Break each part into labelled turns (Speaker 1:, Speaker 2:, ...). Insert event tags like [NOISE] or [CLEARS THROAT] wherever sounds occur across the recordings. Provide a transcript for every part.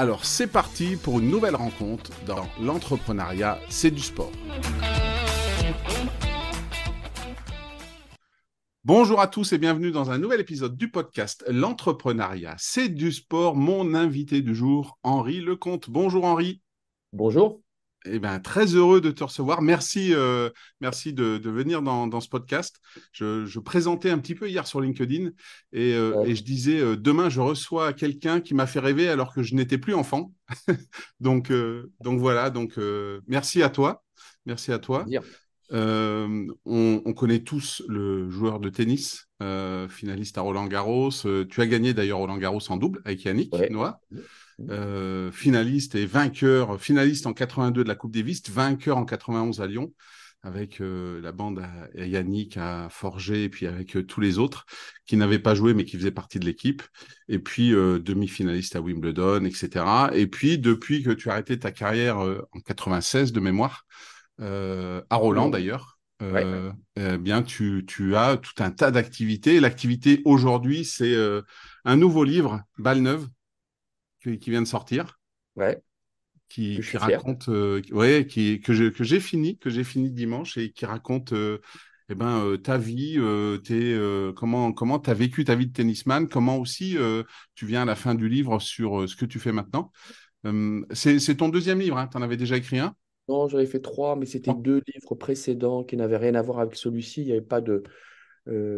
Speaker 1: Alors c'est parti pour une nouvelle rencontre dans l'entrepreneuriat, c'est du sport. Bonjour à tous et bienvenue dans un nouvel épisode du podcast L'entrepreneuriat, c'est du sport. Mon invité du jour, Henri Lecomte. Bonjour Henri.
Speaker 2: Bonjour.
Speaker 1: Eh bien, très heureux de te recevoir. Merci, euh, merci de, venir dans, ce podcast. Je, présentais un petit peu hier sur LinkedIn et, euh, je disais euh, demain je reçois quelqu'un qui m'a fait rêver alors que je n'étais plus enfant. [LAUGHS] donc, donc voilà. Donc merci à toi. Merci à toi. On, connaît tous le joueur de tennis, finaliste à Roland Garros. tu as gagné d'ailleurs Roland Garros en double avec Yannick Noah. Euh, finaliste et vainqueur, finaliste en 82 de la Coupe Davis, vainqueur en 91 à Lyon, avec euh, la bande à, Yannick, à Forger, et puis avec euh, tous les autres qui n'avaient pas joué mais qui faisaient partie de l'équipe, et puis demi-finaliste à Wimbledon, etc. Et puis depuis que tu as arrêté ta carrière en 96 de mémoire, à Roland d'ailleurs, eh bien, tu, tu, as tout un tas d'activités. L'activité aujourd'hui, c'est un nouveau livre, Balle Neuve, qui, vient de sortir.
Speaker 2: Ouais.
Speaker 1: Qui, raconte, euh, ouais, qui, que j'ai que fini, que j'ai fini dimanche et qui raconte euh, eh ben, euh, ta vie, tes, comment comment tu as vécu ta vie de tennisman, comment aussi tu viens à la fin du livre sur ce que tu fais maintenant. c'est ton deuxième livre, hein, tu en avais déjà écrit un?
Speaker 2: Non, j'en avais fait trois, mais c'était deux livres précédents qui n'avaient rien à voir avec celui-ci. Il n'y avait pas de.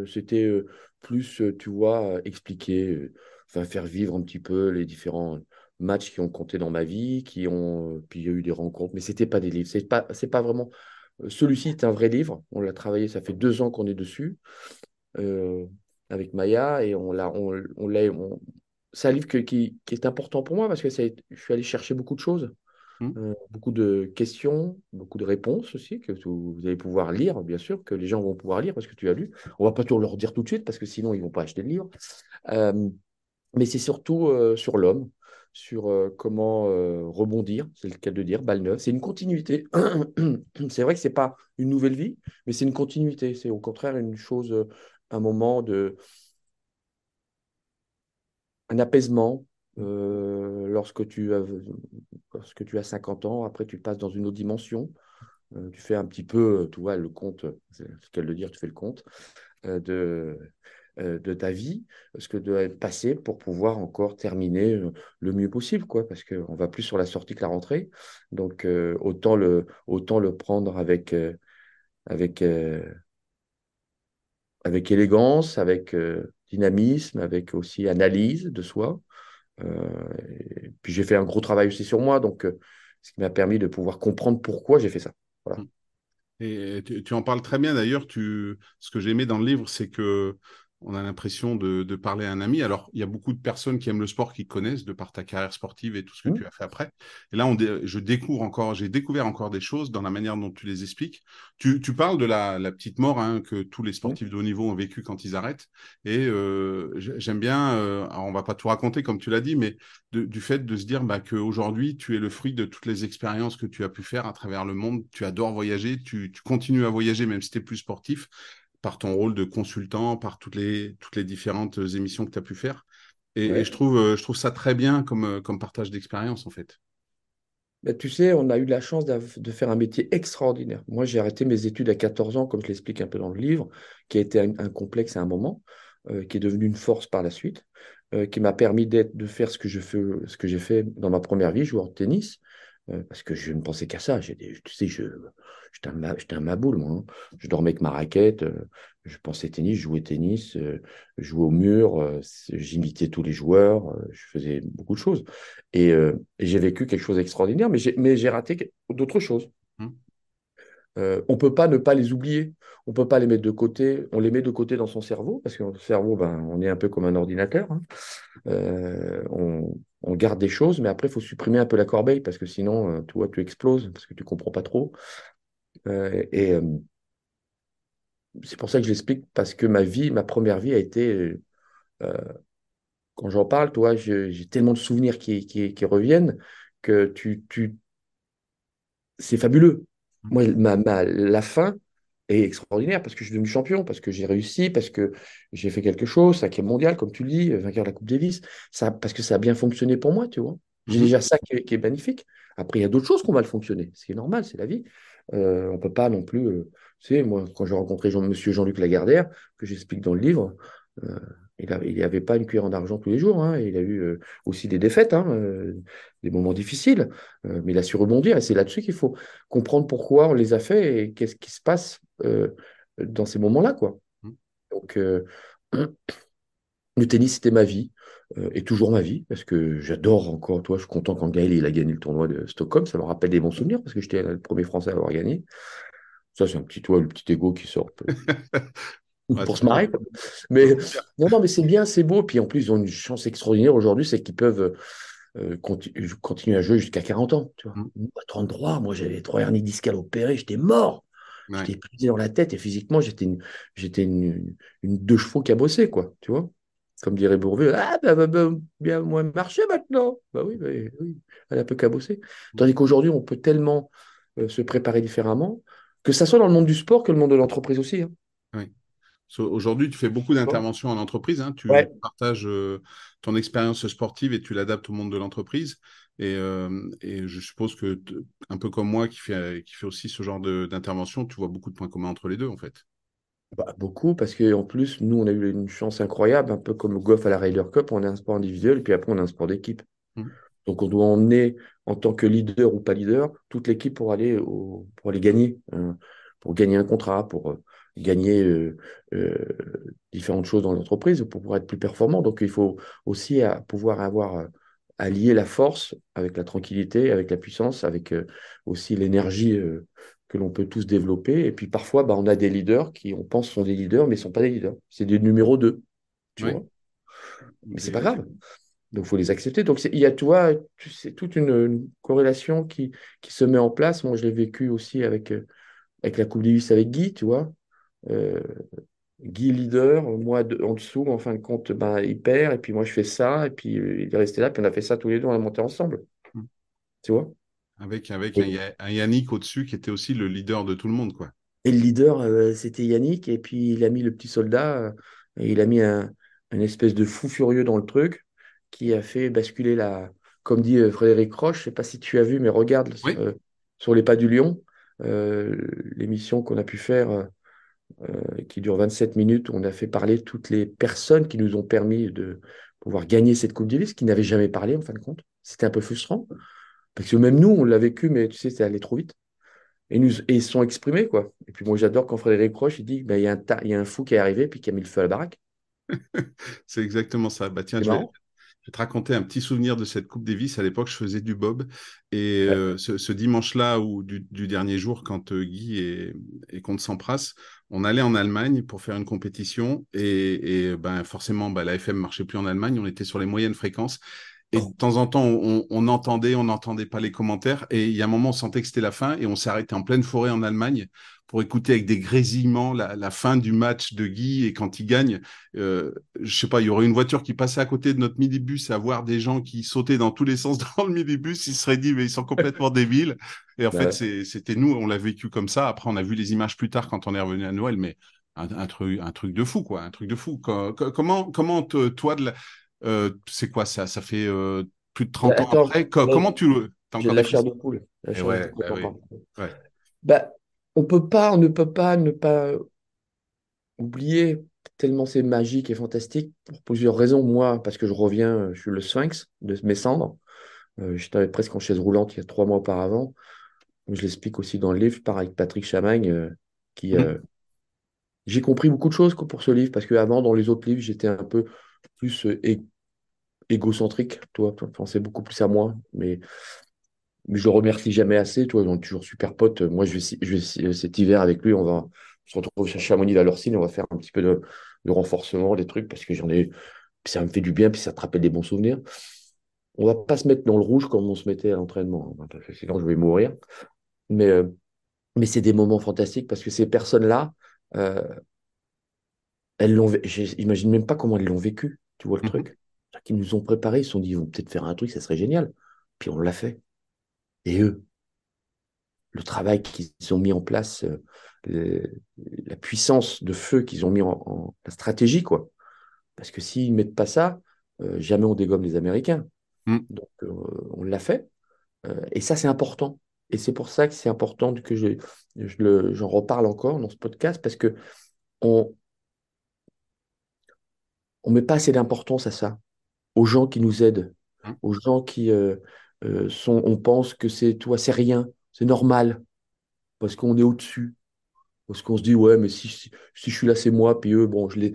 Speaker 2: c'était plus, tu vois, expliquer enfin, faire vivre un petit peu les différents matchs qui ont compté dans ma vie, qui ont, puis il y a eu des rencontres, mais c'était pas des livres. C'est pas, c'est pas vraiment. Euh, celui-ci est un vrai livre. On l'a travaillé, ça fait deux ans qu'on est dessus euh, avec Maya et on l'a, on, on l'a. C'est un livre qui, qui, est important pour moi parce que je suis allé chercher beaucoup de choses. Mmh. Euh, beaucoup de questions, beaucoup de réponses aussi, que vous allez pouvoir lire, bien sûr, que les gens vont pouvoir lire parce que tu as lu. On va pas tout leur dire tout de suite parce que sinon ils vont pas acheter le livre mais c'est surtout euh, sur l'homme, sur euh, comment euh, rebondir, c'est le cas de dire, balle. C'est une continuité. [CLEARS THROAT] c'est vrai que ce n'est pas une nouvelle vie, mais c'est une continuité. C'est au contraire une chose, un moment de. un apaisement. lorsque, tu as, lorsque tu as 50 ans, après tu passes dans une autre dimension. tu fais un petit peu, tu vois, le compte, c'est ce qu'elle de dire, tu fais le compte de de ta vie, ce que de passer pour pouvoir encore terminer euh, le mieux possible, quoi, parce qu'on va plus sur la sortie que la rentrée. Donc, euh, autant, le, autant le prendre avec, avec, avec élégance, avec dynamisme, avec aussi analyse de soi. puis, j'ai fait un gros travail aussi sur moi, donc ce qui m'a permis de pouvoir comprendre pourquoi j'ai fait ça.
Speaker 1: Et tu, en parles très bien d'ailleurs. Tu... Ce que j'ai aimé dans le livre, c'est que on a l'impression de, parler à un ami. Alors, il y a beaucoup de personnes qui aiment le sport qui connaissent de par ta carrière sportive et tout ce que mmh. tu as fait après. Et là, on je découvre encore, j'ai découvert encore des choses dans la manière dont tu les expliques. Tu, parles de la, petite mort hein, que tous les sportifs de haut niveau ont vécu quand ils arrêtent. Et euh, j'aime bien, euh, alors on va pas tout raconter comme tu l'as dit, mais du fait de se dire bah, qu'aujourd'hui, tu es le fruit de toutes les expériences que tu as pu faire à travers le monde. Tu adores voyager, tu, tu continues à voyager même si tu es plus sportif par ton rôle de consultant, par toutes les, toutes les différentes émissions que tu as pu faire. Et, je, trouve, euh, je trouve ça très bien comme, euh, comme partage d'expérience, en fait.
Speaker 2: Bah, tu sais, on a eu la chance de faire un métier extraordinaire. Moi, j'ai arrêté mes études à 14 ans, comme je l'explique un peu dans le livre, qui a été un, complexe à un moment, euh, qui est devenu une force par la suite, qui m'a permis de faire ce que, j'ai fait dans ma première vie, joueur de tennis, euh, parce que je ne pensais qu'à ça. tu sais, je, j'étais un, j'étais maboule, moi. Hein. Je dormais avec ma raquette, euh, je pensais tennis, je jouais tennis, je jouais au mur, j'imitais tous les joueurs, je faisais beaucoup de choses. Et, j'ai vécu quelque chose d'extraordinaire, mais j'ai raté d'autres choses. Mmh. on ne peut pas ne pas les oublier. On ne peut pas les mettre de côté. On les met de côté dans son cerveau, parce que le cerveau, ben, on est un peu comme un ordinateur. Hein. on, on garde des choses, mais après, il faut supprimer un peu la corbeille parce que sinon, euh, tu vois, tu exploses parce que tu comprends pas trop. Euh, et euh, c'est pour ça que je l'explique parce que ma vie, ma première vie a été, quand j'en parle, toi, j'ai tellement de souvenirs qui, qui, reviennent que tu, tu, c'est fabuleux. Moi, ma, ma, la fin, extraordinaire parce que je suis devenu champion, parce que j'ai réussi, parce que j'ai fait quelque chose, ça qui est mondial, comme tu le dis, vainqueur de la Coupe Davis, ça, parce que ça a bien fonctionné pour moi, tu vois. J'ai mhm. déjà ça qui est, magnifique. Après, il y a d'autres choses qu'on va le fonctionner, c'est normal, c'est la vie. Euh, on peut pas non plus, euh, tu sais, moi, quand j'ai rencontré Jean, Monsieur Jean-Luc Lagardère, que j'explique dans le livre, euh, il n'y avait pas une cuillère en argent tous les jours. Hein. Il a eu euh, aussi des défaites, hein, euh, des moments difficiles. Euh, mais il a su rebondir. Et c'est là-dessus qu'il faut comprendre pourquoi on les a faits et qu'est-ce qui se passe dans ces moments-là. Quoi. Mmh. Donc, [CLEARS THROAT] le tennis, c'était ma vie. et toujours ma vie, parce que j'adore encore, toi, je suis content quand Gaël il a gagné le tournoi de Stockholm, ça me rappelle des bons souvenirs, parce que j'étais le premier Français à avoir gagné. Ça, c'est un petit toit, le petit ego qui sort. [LAUGHS] pour se marrer. Mais non, non, mais c'est bien, c'est beau. Puis en plus, ils ont une chance extraordinaire aujourd'hui, c'est qu'ils peuvent euh, continuer à jouer jusqu'à 40 ans. Tu vois. Mm. À 33, moi j'avais trois hernies discales opérées, j'étais mort. J'étais pris dans la tête et physiquement, j'étais une, j'étais une, une, deux chevaux qui a bossé, quoi. Tu vois Comme dirait Bourveux, ah, bah, bah, bah, bien moins marcher maintenant. Bah oui, bah, oui, elle a peu cabosser. Tandis qu'aujourd'hui, on peut tellement euh, se préparer différemment, que ça soit dans le monde du sport que le monde de l'entreprise aussi. Hein.
Speaker 1: Aujourd'hui, tu fais beaucoup d'interventions en entreprise. Hein. Tu partages euh, ton expérience sportive et tu l'adaptes au monde de l'entreprise. Et, euh, je suppose que, un peu comme moi, qui fait, qui fait aussi ce genre d'intervention, tu vois beaucoup de points communs entre les deux, en fait.
Speaker 2: Bah, beaucoup, parce qu'en plus, nous, on a eu une chance incroyable, un peu comme le golf à la Ryder Cup, on a un sport individuel, et puis après, on a un sport d'équipe. Mmh. Donc, on doit emmener, en tant que leader ou pas leader, toute l'équipe pour aller, pour aller gagner, hein, pour gagner un contrat, pour gagner euh, euh, différentes choses dans l'entreprise pour pouvoir être plus performant. Donc, il faut aussi à, pouvoir avoir à lier la force avec la tranquillité, avec la puissance, avec euh, aussi l'énergie que l'on peut tous développer. Et puis parfois, bah, on a des leaders qui, on pense, sont des leaders, mais ne sont pas des leaders. C'est des numéros 2. Tu vois mais c'est pas grave. Donc, il faut les accepter. Donc, il y a, tu vois, c'est toute une, corrélation qui, qui se met en place. Moi, je l'ai vécu aussi avec, avec la Coupe Davis avec Guy, tu vois. Euh, Guy leader, moi en dessous, en fin de compte, ben, il perd, et puis moi je fais ça, et puis euh, il est resté là, puis on a fait ça tous les deux, on a monté ensemble. Hmm. Tu vois?
Speaker 1: Avec, avec un, Yannick au-dessus qui était aussi le leader de tout le monde, quoi.
Speaker 2: Et le leader, euh, c'était Yannick, et puis il a mis le petit soldat, et il a mis un, espèce de fou furieux dans le truc, qui a fait basculer la. Comme dit Frédéric Roche, je sais pas si tu as vu, mais regarde sur les pas du lion, l'émission qu'on a pu faire euh, qui dure 27 minutes, on a fait parler toutes les personnes qui nous ont permis de pouvoir gagner cette Coupe Davis, qui n'avaient jamais parlé en fin de compte. C'était un peu frustrant, parce que même nous, on l'a vécu, mais tu sais, c'est allé trop vite. Et, nous, et ils sont exprimés, quoi. Et puis moi, j'adore quand Frédéric Roche, il dit, ben, il y, a un il y a un fou qui est arrivé, puis qui a mis le feu à la baraque. [LAUGHS]
Speaker 1: c'est exactement ça. Bah, tiens, je vais, je vais te raconter un petit souvenir de cette Coupe Davis. À l'époque, je faisais du bob. Et euh, ce, dimanche-là, ou du, dernier jour, quand euh, Guy et, et Comte Sampras, on allait en Allemagne pour faire une compétition. Et, ben, forcément, ben, la FM marchait plus en Allemagne. On était sur les moyennes fréquences. Et de temps en temps, on, entendait, on n'entendait pas les commentaires. Et il y a un moment, on sentait que c'était la fin et on s'est arrêté en pleine forêt en Allemagne pour écouter avec des grésillements la, fin du match de Guy. Et quand il gagne, euh, je sais pas, il y aurait une voiture qui passait à côté de notre minibus et voir des gens qui sautaient dans tous les sens [LAUGHS] dans le minibus. Ils se seraient dit, mais ils sont complètement [LAUGHS] débiles. Et en fait, c'était nous, on l'a vécu comme ça. Après, on a vu les images plus tard quand on est revenu à Noël, mais un, truc, un truc de fou, quoi, un truc de fou. Comment, comment toi, de euh, c'est quoi ça? Ça fait euh, plus de 30 ans après? Comment tu le.
Speaker 2: J'ai la chair de poule. La chair ouais, bah, bah, on peut pas, on ne peut pas ne pas oublier tellement c'est magique et fantastique pour plusieurs raisons. Moi, parce que je reviens, je suis le sphinx de mes cendres. J'étais presque en chaise roulante il y a trois mois auparavant. Je l'explique aussi dans le livre, pareil avec Patrick Chamagne, qui. Mmh. J'ai compris beaucoup de choses pour ce livre, parce qu'avant, dans les autres livres, j'étais un peu plus égocentrique, toi, tu pensais beaucoup plus à moi, mais je le remercie jamais assez, toi, on est toujours super potes. Moi, je vais, je vais cet hiver avec lui, on va se retrouver chez Chamonix à l'Orsine, on va faire un petit peu de, renforcement, des trucs, parce que j'en ai, ça me fait du bien, puis ça te rappelle des bons souvenirs. On va pas se mettre dans le rouge comme on se mettait à l'entraînement, hein, parce que sinon je vais mourir. Mais, euh, mais c'est des moments fantastiques parce que ces personnes-là, euh, elles l'ont, j'imagine même pas comment elles l'ont vécu, tu vois le mmh truc qui nous ont préparé, ils se sont dit, ils vont peut-être faire un truc, ça serait génial. Puis on l'a fait. Et eux, le travail qu'ils ont mis en place, euh, la puissance de feu qu'ils ont mis en, la stratégie, quoi. Parce que s'ils ne mettent pas ça, euh, jamais on dégomme les Américains. Mm. Donc euh, on l'a fait. et ça, c'est important. Et c'est pour ça que c'est important que je, j'en reparle encore dans ce podcast, parce que on ne met pas assez d'importance à ça aux gens qui nous aident, hein? aux gens qui euh, euh, sont, on pense que c'est toi, c'est rien, c'est normal, parce qu'on est au-dessus. Parce qu'on se dit, ouais, mais si, si, je suis là, c'est moi, puis eux, bon, je l'ai.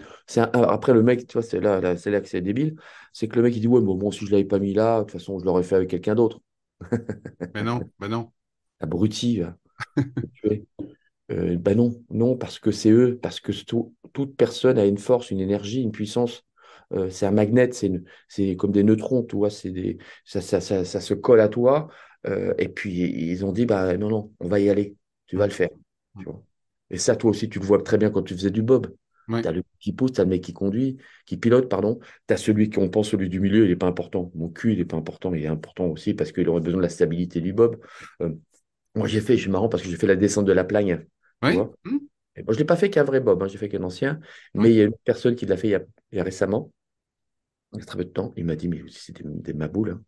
Speaker 2: Après, le mec, tu vois, c'est là, là c'est là que c'est débile, c'est que le mec, il dit, ouais, mais bon, si je ne l'avais pas mis là, de toute façon, je l'aurais fait avec quelqu'un d'autre. [LAUGHS]
Speaker 1: mais non, mais non.
Speaker 2: Abruti, [LAUGHS] euh, ben non, non, parce que c'est eux, parce que toute personne a une force, une énergie, une puissance euh, c'est un magnet, c'est comme des neutrons, tu vois, des, ça, ça, ça, ça, se colle à toi. Euh, et puis, ils ont dit, bah non, non, on va y aller, tu vas le faire. Tu vois. Et ça, toi aussi, tu le vois très bien quand tu faisais du bob. Tu as le qui pousse, tu as le mec qui conduit, qui pilote, pardon. Tu as celui qu'on pense, celui du milieu, il n'est pas important. Mon cul, il n'est pas important, il est important aussi parce qu'il aurait besoin de la stabilité du bob. Euh, moi, j'ai fait, je suis marrant parce que j'ai fait la descente de la plagne. Moi, je ne l'ai pas fait qu'un vrai bob, hein, j'ai fait qu'un ancien, mais il y a une personne qui l'a fait il y a récemment il y a très peu de temps, il m'a dit, mais c'est des, des maboules. Hein.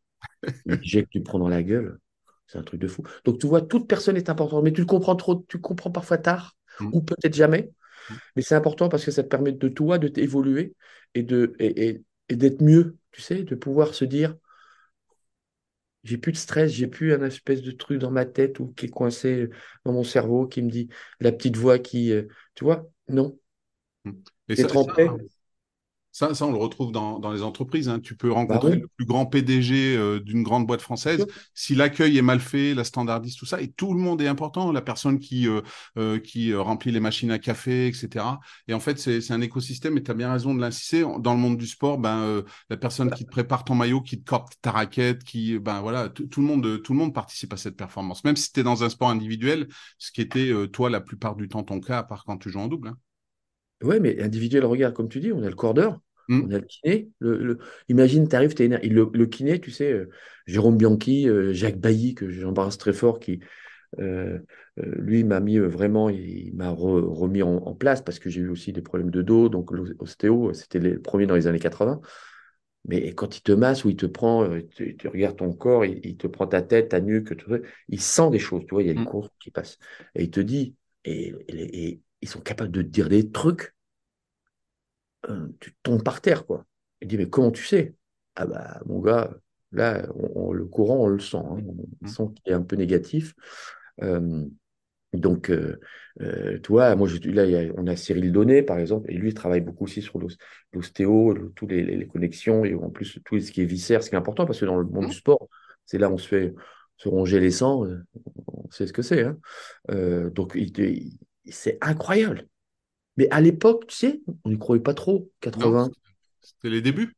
Speaker 2: J'ai que tu prends dans la gueule. C'est un truc de fou. Donc, tu vois, toute personne est importante, mais tu le comprends trop, tu comprends parfois tard, mmh. ou peut-être jamais. Mmh. Mais c'est important parce que ça te permet de toi de t'évoluer et de et, et, d'être mieux, tu sais, de pouvoir se dire j'ai plus de stress, j'ai plus un espèce de truc dans ma tête ou qui est coincé dans mon cerveau qui me dit la petite voix qui, euh, tu vois, non.
Speaker 1: Mmh. En paix. Ça, ça, on le retrouve dans, dans les entreprises. Hein. Tu peux rencontrer bah le plus grand PDG euh, d'une grande boîte française. Si l'accueil est mal fait, la standardise, tout ça, et tout le monde est important. La personne qui, euh, euh, qui remplit les machines à café, etc. Et en fait, c'est un écosystème, et tu as bien raison de l'insister. Dans le monde du sport, ben, la personne qui te prépare ton maillot, qui te corde ta raquette, qui, ben voilà, tout le, monde, tout le monde participe à cette performance. Même si tu es dans un sport individuel, ce qui était, toi, la plupart du temps ton cas, à part quand tu joues en double. Hein.
Speaker 2: Oui, mais individuel, regarde, comme tu dis, on a le cordeur, mm. on a le kiné. Le, Imagine, tu arrives, tu es le, le, kiné, tu sais, euh, Jérôme Bianchi, euh, Jacques Bailly, que j'embrasse très fort, qui, euh, lui, m'a mis vraiment, il, m'a remis en, place parce que j'ai eu aussi des problèmes de dos, donc l'ostéo, c'était les premiers dans les années 80. Mais quand il te masse ou il te prend, tu, regardes ton corps, il, te prend ta tête, ta nuque, il sent des choses, tu vois, il y a des mmh. qui passent. Et il te dit, et, et, ils sont capables de te dire des trucs, euh, tu tombes par terre, quoi. Il dit, mais comment tu sais? Ah bah, mon gars, là, le courant, on le sent. Hein. on mmh. sent qu'il est un peu négatif. Euh, donc, euh, tu vois, moi, là, on a Cyril Donnet, par exemple, et lui, il travaille beaucoup aussi sur l'ostéo, toutes les, connexions, et en plus, tout ce qui est viscère, ce qui est important, parce que dans le monde du sport, c'est là où on se fait se ronger les sangs, on sait ce que c'est. Hein. donc, il, c'est incroyable. Mais à l'époque, tu sais, on n'y croyait pas trop, 80.
Speaker 1: C'était les débuts.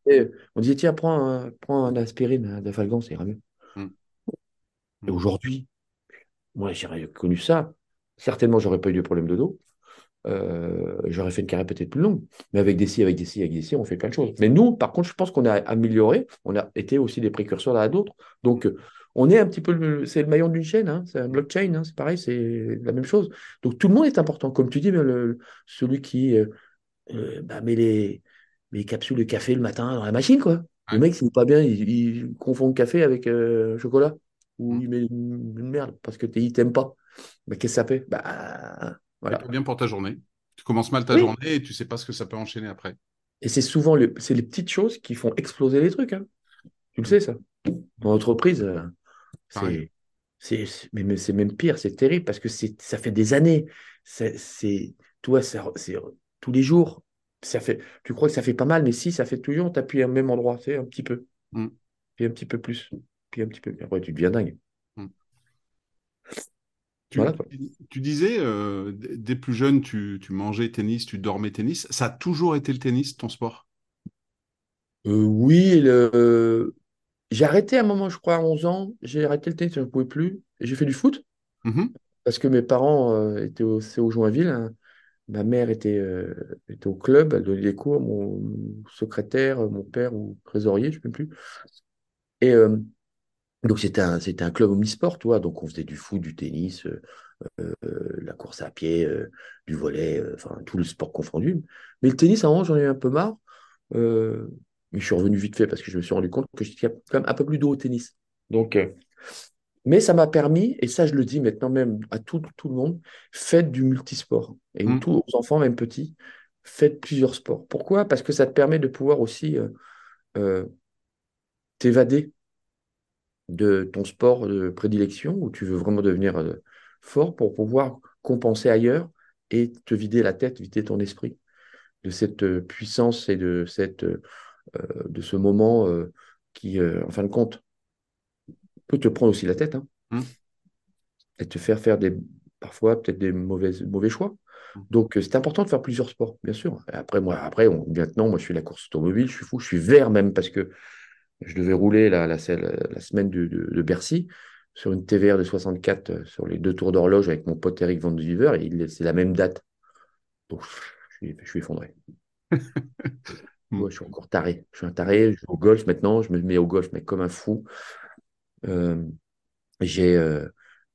Speaker 2: on disait, tiens, prends un, prends un aspirine de Falgan, ça ira mieux. Et aujourd'hui, moi, j'aurais connu ça. Certainement, j'aurais pas eu de problème de dos. Euh, j'aurais fait une carrière peut-être plus longue. Mais avec des si, avec des si, avec des si, on fait plein de choses. Mais nous, par contre, je pense qu'on a amélioré. On a été aussi des précurseurs à d'autres. Donc, on est un petit peu, c'est le maillon d'une chaîne, hein, c'est un blockchain, hein, c'est pareil, c'est la même chose. Donc tout le monde est important, comme tu dis, mais le, celui qui euh, euh, bah, met les, les, capsules de café le matin dans la machine, quoi. Le mec, s'il pas bien, il, confond le café avec euh, chocolat, ou mm. il met une, merde parce que il t'aime pas. Mais qu'est-ce que ça fait? Bah,
Speaker 1: voilà. Pas bien pour ta journée. Tu commences mal ta journée et tu sais pas ce que ça peut enchaîner après.
Speaker 2: Et c'est souvent le, c'est les petites choses qui font exploser les trucs. Hein. Tu le sais, ça En entreprise, euh, c'est, c'est, mais, c'est même pire, c'est terrible parce que c'est, ça fait des années. C'est, c'est, toi, c'est tous les jours. Ça fait, tu crois que ça fait pas mal, mais si, ça fait toujours, tu appuies au même endroit, tu sais, un petit peu. Mm. Puis un petit peu plus. Puis un petit peu. Après, tu deviens dingue. Mm.
Speaker 1: Tu, disais, euh, dès plus jeune, tu, tu, mangeais tennis, tu dormais tennis. Ça a toujours été le tennis, ton sport?
Speaker 2: Euh, Oui, le, j'ai arrêté à un moment, je crois, à 11 ans. J'ai arrêté le tennis, je ne pouvais plus. J'ai fait du foot mmh parce que mes parents euh, étaient au, au Joinville. Hein. Ma mère était, euh, était au club, elle donnait des cours. Mon, secrétaire, mon père ou trésorier, je ne sais plus. Et euh, donc, c'était un, c'était un club omnisport, toi. Donc, on faisait du foot, du tennis, la course à pied, du volet, enfin, tout le sport confondu. Mais le tennis, à un moment, j'en ai eu un peu marre. Mais je suis revenu vite fait parce que je me suis rendu compte que j'étais quand même un peu plus d'eau au tennis. Donc, euh, mais ça m'a permis, et ça je le dis maintenant même à tout, tout le monde, faites du multisport. Et mmh. tous aux enfants, même petits, faites plusieurs sports. Pourquoi? Parce que ça te permet de pouvoir aussi euh, euh, t'évader de ton sport de prédilection où tu veux vraiment devenir fort pour pouvoir compenser ailleurs et te vider la tête, vider ton esprit de cette puissance et de cette euh, de ce moment euh, qui, euh, en fin de compte, peut te prendre aussi la tête hein, mmh. et te faire faire des, parfois peut-être des mauvaises, mauvais choix. Mmh. Donc, c'est important de faire plusieurs sports, bien sûr. après, moi, après maintenant, moi, je suis la course automobile, je suis fou, je suis vert même parce que je devais rouler la, la, la semaine de, Bercy sur une TVR de 64 sur les deux tours d'horloge avec mon pote Eric Van Diver, et c'est la même date. Donc, je suis, je suis effondré. [LAUGHS] Moi, je suis encore taré. Je suis un taré. Je joue au golf maintenant. Je me mets au golf, mais comme un fou. Euh, j'ai, euh,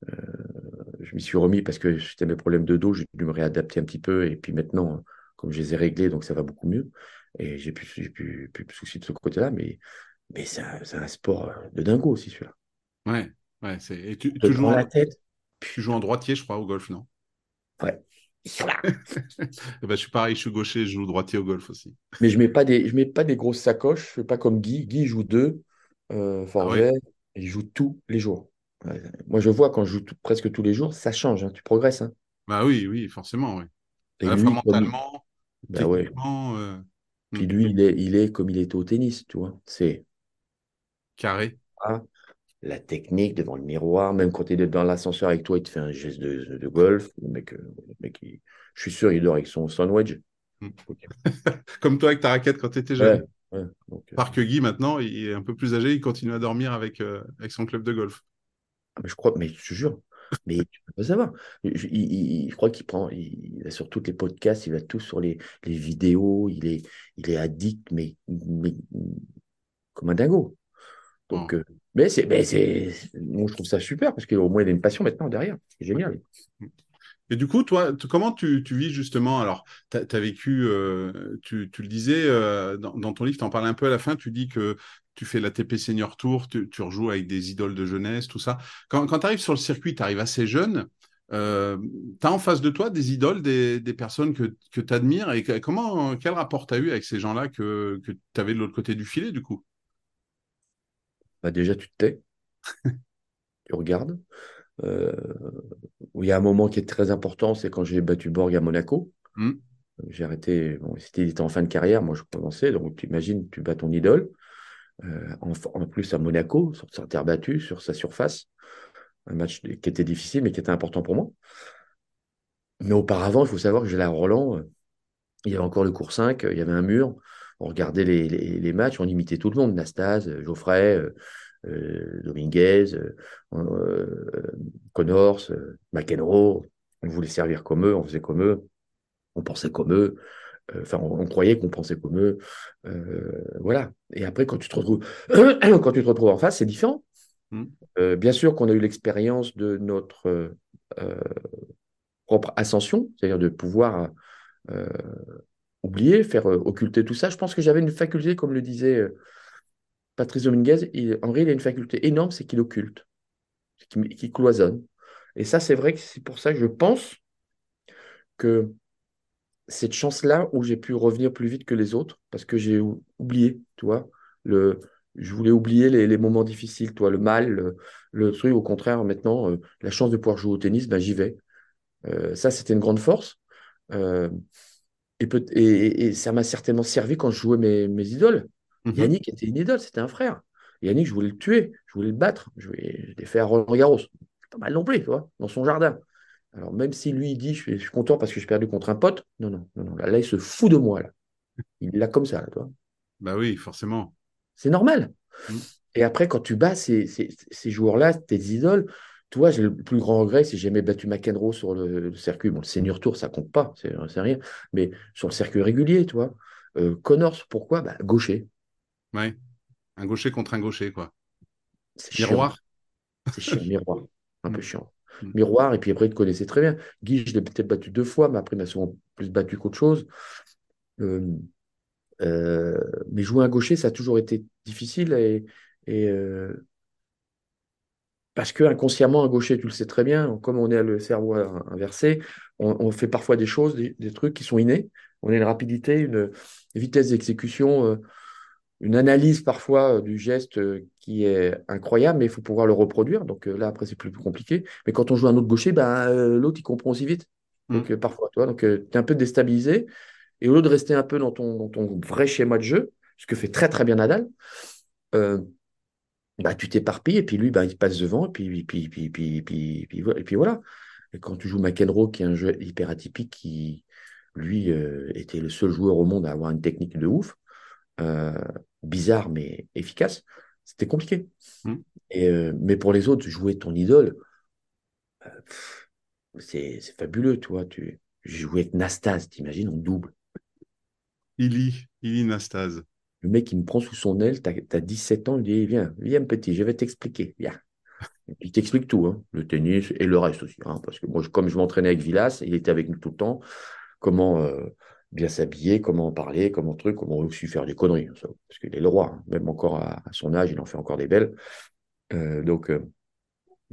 Speaker 2: euh, je m'y suis remis parce que c'était mes problèmes de dos. J'ai dû me réadapter un petit peu. Et puis maintenant, comme je les ai réglés, donc ça va beaucoup mieux. Et j'ai plus, j'ai plus, plus de soucis de ce côté-là. Mais, mais c'est un, sport de dingo aussi, celui-là.
Speaker 1: Ouais, ouais. C'est... Et tu, tu joues en... la tête. Tu joues en droitier, je crois, au golf, non?
Speaker 2: Ouais. [LAUGHS]
Speaker 1: Eh ben, je suis pareil, je suis gaucher, je joue droitier au golf aussi.
Speaker 2: Mais je mets pas des, je mets pas des grosses sacoches, je fais pas comme Guy. Guy joue deux, euh, Forget, ah il joue tous les jours. Moi, je vois quand je joue presque tous les jours, ça change, hein, tu progresses. Hein.
Speaker 1: Bah oui, oui, forcément, oui. À la fois mentalement, bah. Euh,
Speaker 2: Puis hmm. lui, il est, il est comme il était au tennis, tu vois. C'est
Speaker 1: carré.
Speaker 2: Ah, la technique devant le miroir, même quand il est dans l'ascenseur avec toi, il te fait un geste de, golf. Le mec, euh, mec je suis sûr, il dort avec son sandwich. Hmm. [LAUGHS]
Speaker 1: Comme toi avec ta raquette quand tu étais jeune. Ouais, euh, Guy, maintenant, il est un peu plus âgé, il continue à dormir avec, euh, avec son club de golf.
Speaker 2: Ah, mais je crois, mais je te jure, mais tu peux pas savoir. Je, crois qu'il prend, il, est sur tous les podcasts, il va tout sur les, les vidéos, il est, il est addict, mais, mais comme un dingo. Donc, oh. Mais c'est, c'est, je trouve ça super parce qu'au moins il y a une passion maintenant derrière. C'est génial.
Speaker 1: Et du coup, toi, comment tu, vis justement Alors, tu as, vécu, euh, tu, le disais euh, dans, ton livre, tu en parlais un peu à la fin, tu dis que tu fais la TP Senior Tour, tu, rejoues avec des idoles de jeunesse, tout ça. Quand, tu arrives sur le circuit, tu arrives assez jeune, euh, tu as en face de toi des idoles, des, personnes que, que tu admires, et comment, quel rapport tu as eu avec ces gens-là que tu avais de l'autre côté du filet, du coup?
Speaker 2: Bah, déjà tu te tais, tu regardes. Euh, il y a un moment qui est très important, c'est quand j'ai battu Borg à Monaco. Hmm. J'ai arrêté, bon, c'était en fin de carrière, moi je commençais, donc tu imagines, tu bats ton idole, euh, en, plus à Monaco, sur sa terre battue, sur sa surface. Un match qui était difficile, mais qui était important pour moi. Mais auparavant, il faut savoir que j'allais à Roland, il y avait encore le cours 5, il y avait un mur, on regardait les, matchs, on imitait tout le monde, Nastase, Geoffrey, euh, euh, Dominguez, euh, Connors, McEnroe. On voulait servir comme eux, on faisait comme eux, on pensait comme eux. Enfin, on, croyait qu'on pensait comme eux. voilà. Et après, quand tu te retrouves, [COUGHS] quand tu te retrouves en face, c'est différent. Mmh. bien sûr qu'on a eu l'expérience de notre propre ascension, c'est-à-dire de pouvoir oublier, faire euh, occulter tout ça. Je pense que j'avais une faculté, comme le disait euh, Patrice Dominguez, il, Henri, il a une faculté énorme, c'est qu'il occulte, qu'il cloisonne. Et ça, c'est vrai que c'est pour ça que je pense que cette chance-là où j'ai pu revenir plus vite que les autres, parce que j'ai oublié, tu vois, le, je voulais oublier les, moments difficiles, toi, le mal, le, truc. Au contraire, maintenant, euh, la chance de pouvoir jouer au tennis, ben, j'y vais. Ça, c'était une grande force. Et, peut, et, ça m'a certainement servi quand je jouais mes, mes idoles. Mhm. Yannick était une idole, c'était un frère. Yannick, je voulais le tuer, je voulais le battre. Je, l'ai fait à Roland Garros. Pas mal non plus, tu vois, dans son jardin. Alors, même si lui, il dit, je suis, content parce que j'ai perdu contre un pote, non, non, non, non. Là, il se fout de moi, là. Il l'a comme ça, là, toi.
Speaker 1: Bah oui, forcément.
Speaker 2: C'est normal. Mm. Et après, quand tu bats ces, ces, joueurs-là, tes idoles, tu vois, le plus grand regret, c'est que j'ai jamais battu McEnroe sur le, circuit. Bon, le Senior Tour, ça compte pas, c'est rien. Mais sur le circuit régulier, tu vois. Euh, Connors, pourquoi? Bah, Gaucher.
Speaker 1: Ouais. Un gaucher contre un gaucher, quoi.
Speaker 2: Miroir? C'est chiant, miroir. Un peu [LAUGHS] mm. chiant. Mm. Miroir, et puis après, il te connaissait très bien. Guy, je l'ai peut-être battu deux fois, mais après, il m'a souvent plus battu qu'autre chose. Euh, euh, mais jouer un gaucher, ça a toujours été difficile et, euh, parce que inconsciemment, un gaucher, tu le sais très bien, comme on est à le cerveau inversé, on, fait parfois des choses, des, trucs qui sont innés. On a une rapidité, une, vitesse d'exécution, euh, une analyse parfois du geste qui est incroyable, mais il faut pouvoir le reproduire. Donc là, après, c'est plus, compliqué. Mais quand on joue un autre gaucher, ben, l'autre, il comprend aussi vite. Mmh. Donc parfois, toi, donc tu es un peu déstabilisé. Et au lieu de rester un peu dans ton, ton vrai schéma de jeu, ce que fait très très bien Nadal, euh, bah, tu t'éparpilles et puis lui, bah, il passe devant et puis, puis, puis, puis, puis, et puis voilà. Et quand tu joues McEnroe, qui est un jeu hyper atypique, qui lui euh, était le seul joueur au monde à avoir une technique de ouf, euh, bizarre mais efficace, c'était compliqué. Mmh. Et, mais pour les autres, jouer ton idole, c'est fabuleux, tu vois. Tu, jouais avec Nastase, t'imagines, en double.
Speaker 1: Ili, Ili Nastase.
Speaker 2: Le mec, il me prend sous son aile, tu as, 17 ans, il dit Viens, viens, petit, je vais t'expliquer. Viens. il t'explique tout, hein, le tennis et le reste aussi. Hein, parce que moi, comme je m'entraînais avec Villas, il était avec nous tout le temps. Comment euh, bien s'habiller, comment parler, comment truc, comment aussi faire des conneries. parce qu'il est le roi, hein. même encore à, son âge, il en fait encore des belles. Euh, donc, euh,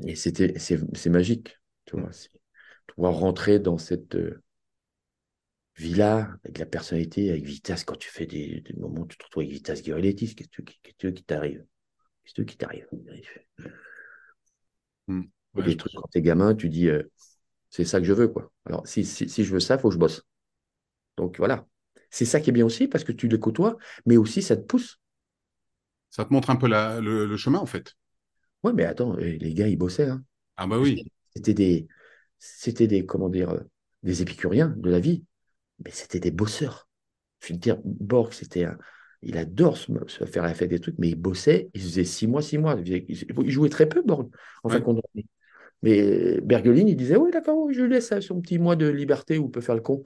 Speaker 2: et c'était, c'est magique, tu vois, pouvoir rentrer dans cette Villa, avec la personnalité, avec Vitas, quand tu fais des, moments où tu te retrouves avec Vitas Guerrilletis, qu'est-ce qui t'arrive? Qu'est-ce qui t'arrive? Mmh. Des trucs, quand t'es gamin, tu dis, euh, c'est ça que je veux. quoi. Alors, si, si, si je veux ça, il faut que je bosse. Donc voilà. C'est ça qui est bien aussi, parce que tu les côtoies, mais aussi ça te pousse.
Speaker 1: Ça te montre un peu la, le, chemin, en fait.
Speaker 2: Ouais, mais attends, eh, les gars, ils bossaient. Hein.
Speaker 1: Ah bah oui.
Speaker 2: C'était des, c'était des, comment dire, euh, des épicuriens de la vie mais c'était des bosseurs. Dire, Borg, c'était un, il adore se, faire la fête des trucs, mais il bossait, il faisait six mois, six mois. Il, jouait très peu, Borg, en fin de Mais Bergeline, il disait, oui, d'accord, je laisse son petit mois de liberté où il peut faire le con.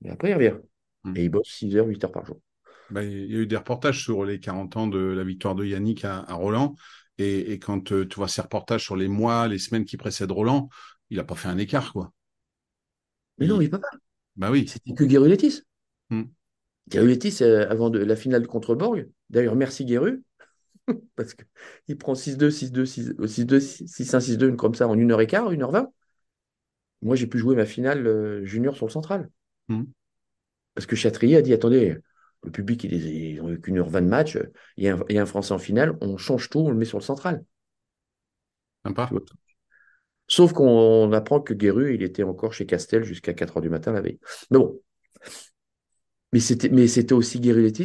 Speaker 2: Mais après, il revient. Hmm. Et il bosse 6 heures, 8 heures par jour.
Speaker 1: Bah, il y a eu des reportages sur les 40 ans de la victoire de Yannick à, Roland. Et, quand euh, tu vois ces reportages sur les mois, les semaines qui précèdent Roland, il n'a pas fait un écart, quoi.
Speaker 2: Mais non, il ne peut pas.
Speaker 1: Bah oui.
Speaker 2: C'était que Guéru-Létis. Hmm. Euh, avant de, la finale contre Borg, d'ailleurs, merci Guéru, [LAUGHS] parce qu'il prend 6-2, 6-2, 6-2, 6-1, 6-2, comme ça, en 1h15, 1h20. Moi, j'ai pu jouer ma finale euh, junior sur le central. Hmm. Parce que Chatrier a dit attendez, le public, ils n'ont eu qu'une heure 20 de match, il y, a un, Français en finale, on change tout, on le met sur le central.
Speaker 1: Sympa.
Speaker 2: Sauf qu'on apprend que Guéru, il était encore chez Castel jusqu'à 4 h du matin la veille. Mais bon. Mais c'était, mais c'était aussi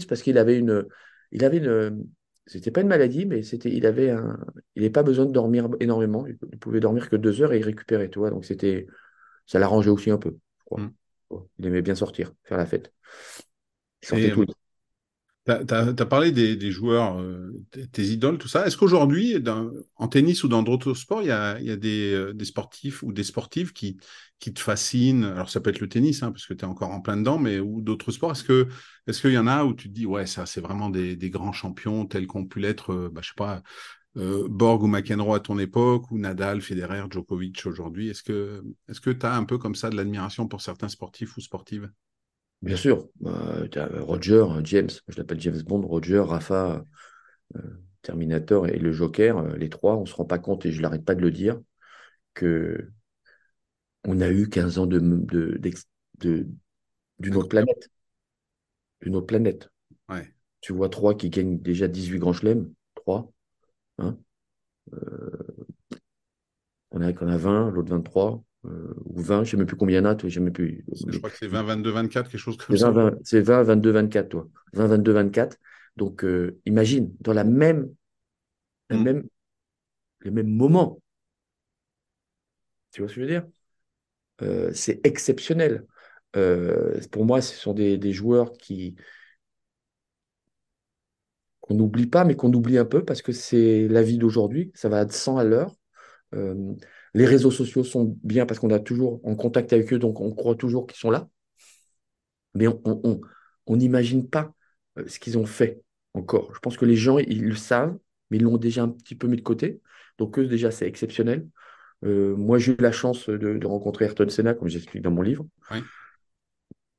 Speaker 2: parce qu'il avait une. Il avait une. C'était pas une maladie, mais c'était, il avait un. Il n'avait pas besoin de dormir énormément. Il pouvait dormir que deux heures et il récupérait, tu vois. Donc c'était. Ça l'arrangeait aussi un peu, je crois. Mm. Il aimait bien sortir, faire la fête.
Speaker 1: Il sortait tout. Tu as, parlé des, joueurs, euh, tes idoles, tout ça. Est-ce qu'aujourd'hui, en tennis ou dans d'autres sports, il y a, euh, des, sportifs ou des sportives qui, te fascinent? Alors, ça peut être le tennis, hein, parce que tu es encore en plein dedans, mais ou d'autres sports. Est-ce qu'il y en a où tu te dis, ouais, ça, c'est vraiment des, grands champions tels qu'ont pu l'être, euh, bah, je sais pas, Borg ou McEnroe à ton époque, ou Nadal, Federer, Djokovic aujourd'hui? Est-ce que tu as un peu comme ça de l'admiration pour certains sportifs ou sportives?
Speaker 2: Bien sûr, euh, Roger, James, je l'appelle James Bond, Roger, Rafa, euh, Terminator et le Joker, euh, les trois, on ne se rend pas compte, et je n'arrête pas de le dire, que on a eu 15 ans de, d'une autre planète. D'une autre planète.
Speaker 1: Ouais.
Speaker 2: Tu vois trois qui gagnent déjà 18 grands chelems. Trois. Hein on a, qu'on a 20, l'autre 23. Euh, ou 20, je ne sais même plus combien il y en a, toi, je même plus.
Speaker 1: Je crois que c'est 20, 22, 24, quelque chose comme ça.
Speaker 2: c'est 20, 22, 24, toi. 20, 22, 24. Donc, euh, imagine, dans la même, la mm. même, le même moment. Tu vois ce que je veux dire? Euh, C'est exceptionnel. pour moi, ce sont des, des joueurs qui qu'on n'oublie pas, mais qu'on oublie un peu parce que c'est la vie d'aujourd'hui. Ça va à 100 à l'heure. Les réseaux sociaux sont bien parce qu'on est toujours en contact avec eux, donc on croit toujours qu'ils sont là. Mais on n'imagine pas euh, ce qu'ils ont fait encore. Je pense que les gens, ils le savent, mais ils l'ont déjà un petit peu mis de côté. Donc eux, déjà, c'est exceptionnel. Euh, moi, j'ai eu la chance de, rencontrer Ayrton Senna, comme j'explique dans mon livre.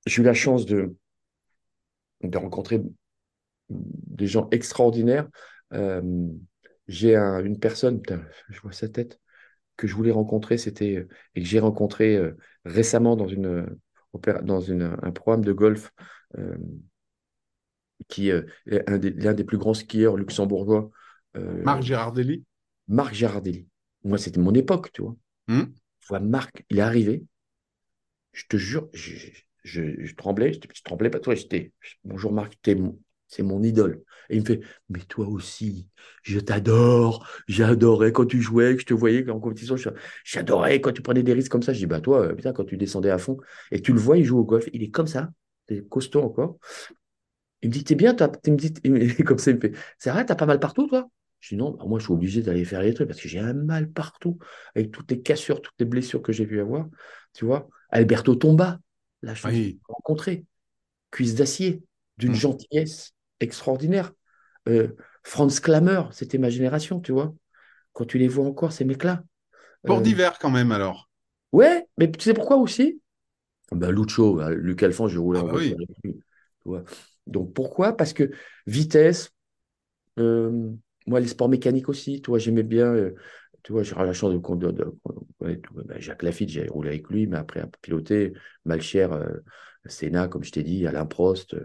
Speaker 2: J'ai eu la chance de, de rencontrer des gens extraordinaires. Euh, j'ai une personne, je vois sa tête, que je voulais rencontrer, c'était euh, et que j'ai rencontré euh, récemment dans une dans une, un programme de golf euh, qui est l'un des, des, plus grands skieurs luxembourgeois.
Speaker 1: Marc Girardelli.
Speaker 2: Marc Girardelli. Moi, c'était mon époque, tu vois. Hmm. vois, Marc, il est arrivé. Je te jure, je, je, tremblais. Je, tremblais pas, toi. J'étais. Bonjour Marc, es c'est mon idole. Et il me fait, mais toi aussi, je t'adore, j'adorais quand tu jouais, que je te voyais en compétition, j'adorais quand tu prenais des risques comme ça. Je dis, bah toi, euh, putain, quand tu descendais à fond, et tu le vois, il joue au golf, il est comme ça, c'est costaud encore. Il me dit, t'es bien, toi, il me dit, comme ça, il me fait, c'est vrai, t'as pas mal partout, toi? Je dis, non, bah, moi, je suis obligé d'aller faire les trucs parce que j'ai un mal partout, avec toutes les cassures, toutes les blessures que j'ai pu avoir. Tu vois, Alberto Tomba, la chance de rencontrer, cuisse d'acier, d'une mmh. gentillesse extraordinaire. Euh, Franz Klammer, c'était ma génération, tu vois. Quand tu les vois encore, ces mecs-là.
Speaker 1: Pour euh, divers quand même, alors.
Speaker 2: Ouais, mais tu sais pourquoi aussi? Ben, Lucho, bah, Luc Alphonse, j'ai roulé ah en bah. Donc pourquoi? Parce que vitesse, euh, moi les sports mécaniques aussi, tu vois, j'aimais bien, tu vois, j'ai la chance de, de, ben, Jacques Lafitte, j'ai roulé avec lui, mais après un peu piloté, Malcher, Senna, comme je t'ai dit, Alain Prost,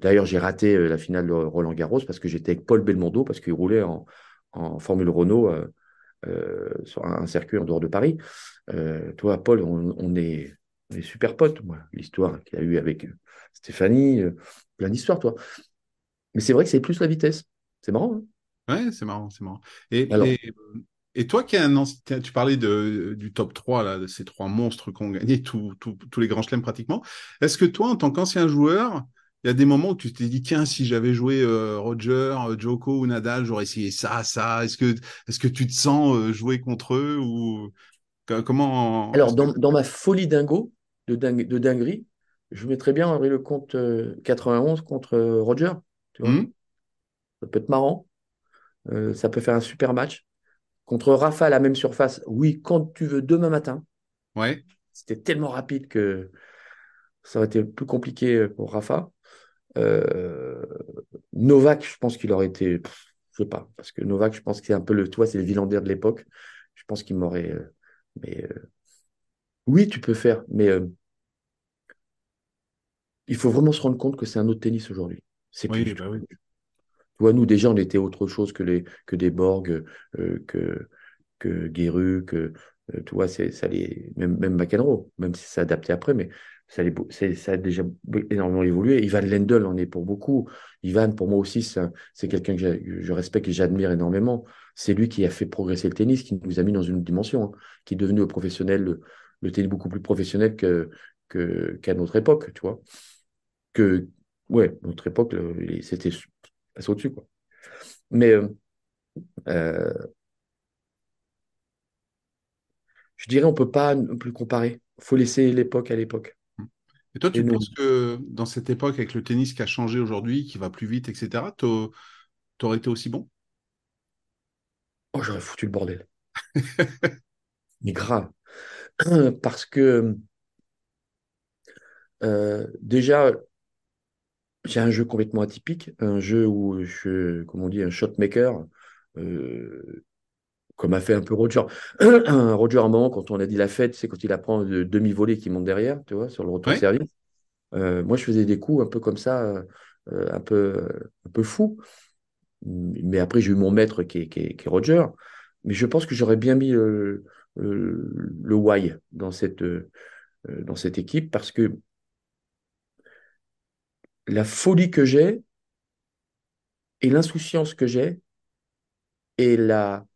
Speaker 2: d'ailleurs, j'ai raté euh, la finale de Roland Garros parce que j'étais avec Paul Belmondo, parce qu'il roulait en, Formule Renault euh, sur un, circuit en dehors de Paris. toi, Paul, on, est, super potes, moi. L'histoire qu'il a eue avec Stéphanie, plein d'histoires, toi. Mais c'est vrai que c'est plus la vitesse. C'est marrant.
Speaker 1: Hein? Ouais, c'est marrant, c'est marrant. Et, et, toi qui es un ancien, tu parlais de, du top 3, là, de ces trois monstres qui ont gagné tous les grands chelems pratiquement. Est-ce que toi, en tant qu'ancien joueur, il y a des moments où tu t'es dit, tiens, si j'avais joué euh, Roger, euh, Joko ou Nadal, j'aurais essayé ça, ça. Est-ce que, est que tu te sens euh, jouer contre eux ou comment
Speaker 2: Alors, dans, ma folie dingo, de, dingue, de dinguerie, je mettrais bien Henri le compte 91 contre Roger. Tu vois mmh. Ça peut être marrant. ça peut faire un super match. Contre Rafa à la même surface, oui, quand tu veux, demain matin.
Speaker 1: Ouais.
Speaker 2: C'était tellement rapide que ça aurait été plus compliqué pour Rafa. Euh, Novak, je pense qu'il aurait été, je sais pas, parce que Novak, je pense qu'il est un peu le, toi, c'est le Villander de l'époque. Je pense qu'il m'aurait, euh, mais euh, oui, tu peux faire, mais il faut vraiment se rendre compte que c'est un autre tennis aujourd'hui. C'est
Speaker 1: oui, bah oui. Tu
Speaker 2: vois, nous déjà, on était autre chose que les que des Borg, que que Guéru, que tu vois, c'est ça les même même McEnroe, même si c'est adapté après, mais ça, a déjà énormément évolué. Ivan Lendl en est pour beaucoup. Ivan, pour moi aussi, c'est quelqu'un que je respecte et j'admire énormément. C'est lui qui a fait progresser le tennis, qui nous a mis dans une dimension, hein, qui est devenu professionnel, le, tennis beaucoup plus professionnel que qu'à notre époque, tu vois. Que, ouais, notre époque, c'était passé au-dessus, quoi. Mais euh, euh, je dirais, on peut pas plus comparer. Il faut laisser l'époque à l'époque.
Speaker 1: Et toi, tu penses que dans cette époque, avec le tennis qui a changé aujourd'hui, qui va plus vite, etc., tu aurais été aussi bon?
Speaker 2: Oh, j'aurais foutu le bordel. [LAUGHS] Mais grave. [CLEARS THROAT] Parce que euh, déjà, j'ai un jeu complètement atypique, un jeu où je, comme on dit, un shot maker, euh, comme a fait un peu Roger. [CLEARS THROAT] Roger, à un moment, quand on a dit la fête, c'est quand il apprend de demi-volée qui monte derrière, tu vois, sur le retour de service. Euh, moi, je faisais des coups un peu comme ça, un peu, un peu fou. Mais après, j'ai eu mon maître qui est, qui est, Roger. Mais je pense que j'aurais bien mis le, le why dans cette, dans cette équipe parce que la folie que j'ai et l'insouciance que j'ai et la,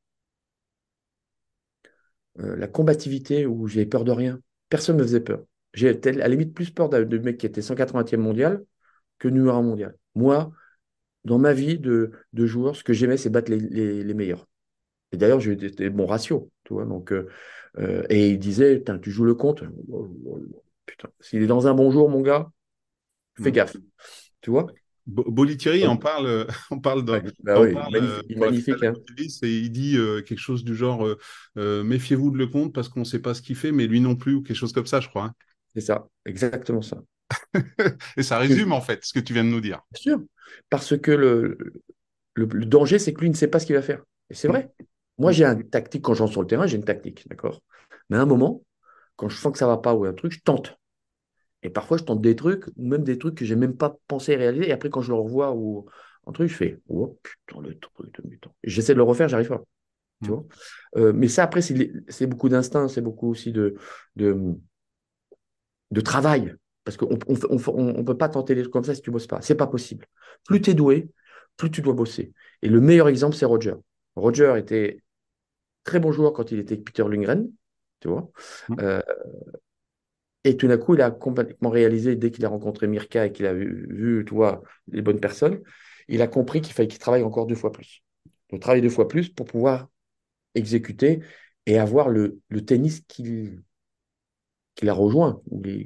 Speaker 2: euh, la combativité où j'ai peur de rien. Personne ne me faisait peur. J'ai à la limite plus peur de, mec qui était 180e mondial que numéro 1 mondial. Moi, dans ma vie de, de joueur, ce que j'aimais, c'est battre les, meilleurs. Et d'ailleurs, j'ai mon ratio, tu vois. Donc, euh, euh, et il disait, tu joues le compte. Putain, s'il est dans un bon jour, mon gars, fais mmh. gaffe. Tu vois
Speaker 1: Bolitieri en parle, [LAUGHS] on parle dans,
Speaker 2: bah magnifique. Hein.
Speaker 1: Et il dit euh, quelque chose du genre euh, méfiez-vous de le compte parce qu'on ne sait pas ce qu'il fait, mais lui non plus, ou quelque chose comme ça, je crois. Hein.
Speaker 2: C'est ça, exactement ça. [LAUGHS]
Speaker 1: et ça résume en fait ce que tu viens de nous dire.
Speaker 2: Bien sûr, parce que le, le, danger, c'est que lui ne sait pas ce qu'il va faire. Et c'est vrai. Moi, j'ai une tactique quand j'entre sur le terrain, j'ai une tactique, d'accord? Mais à un moment, quand je sens que ça ne va pas ou un truc, je tente. Et parfois, je tente des trucs, même des trucs que j'ai même pas pensé réaliser. Et après, quand je le revois ou un truc, je fais Oh putain, le truc de mutant. J'essaie de le refaire, j'arrive pas. Tu mmh. vois euh, mais ça, après, c'est beaucoup d'instinct, c'est beaucoup aussi de, de, de travail. Parce qu'on ne on, peut pas tenter des trucs comme ça si tu bosses pas. C'est pas possible. Plus tu es doué, plus tu dois bosser. Et le meilleur exemple, c'est Roger. Roger était très bon joueur quand il était avec Peter Lundgren, tu vois. Mmh. Euh, et tout d'un coup, il a complètement réalisé, dès qu'il a rencontré Mirka et qu'il a vu, vu toi, les bonnes personnes, il a compris qu'il fallait qu'il travaille encore deux fois plus. Donc, travailler deux fois plus pour pouvoir exécuter et avoir le, le tennis qu'il a rejoint,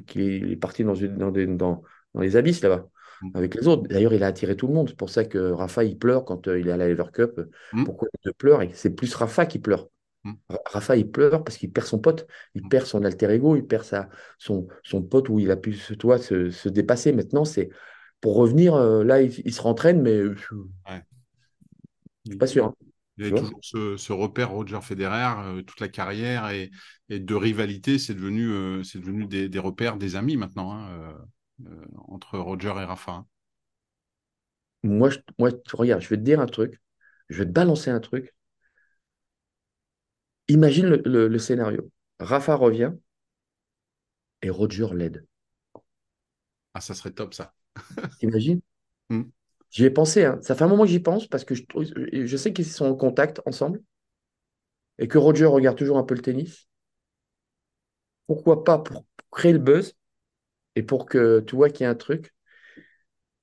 Speaker 2: qu'il est, parti dans, une, dans, dans, dans, les abysses là-bas, mmh. avec les autres. D'ailleurs, il a attiré tout le monde. C'est pour ça que Rafa, il pleure quand euh, il est à la Lever Cup. Mmh. Pourquoi il pleure? C'est plus Rafa qui pleure. Rafa, il pleure parce qu'il perd son pote, il mm. perd son alter ego, il perd sa, son, son pote où il a pu toi, se, se dépasser. Maintenant, c'est pour revenir, euh, là, il, se rentraîne, mais euh, je suis pas sûr. Hein.
Speaker 1: Il y a toujours ce, repère Roger Federer, euh, toute la carrière et, de rivalité, c'est devenu, c'est devenu des, repères, des amis maintenant, hein, entre Roger et Rafa. Hein.
Speaker 2: Moi, je, moi, regarde, je vais te dire un truc, je vais te balancer un truc. Imagine le, scénario. Rafa revient et Roger l'aide.
Speaker 1: Ah, ça serait top, ça. [LAUGHS]
Speaker 2: T'imagines? Hmm. J'y ai pensé. Hein. Ça fait un moment que j'y pense parce que je, je sais qu'ils sont en contact ensemble et que Roger regarde toujours un peu le tennis. Pourquoi pas pour créer le buzz et pour que tu vois qu'il y a un truc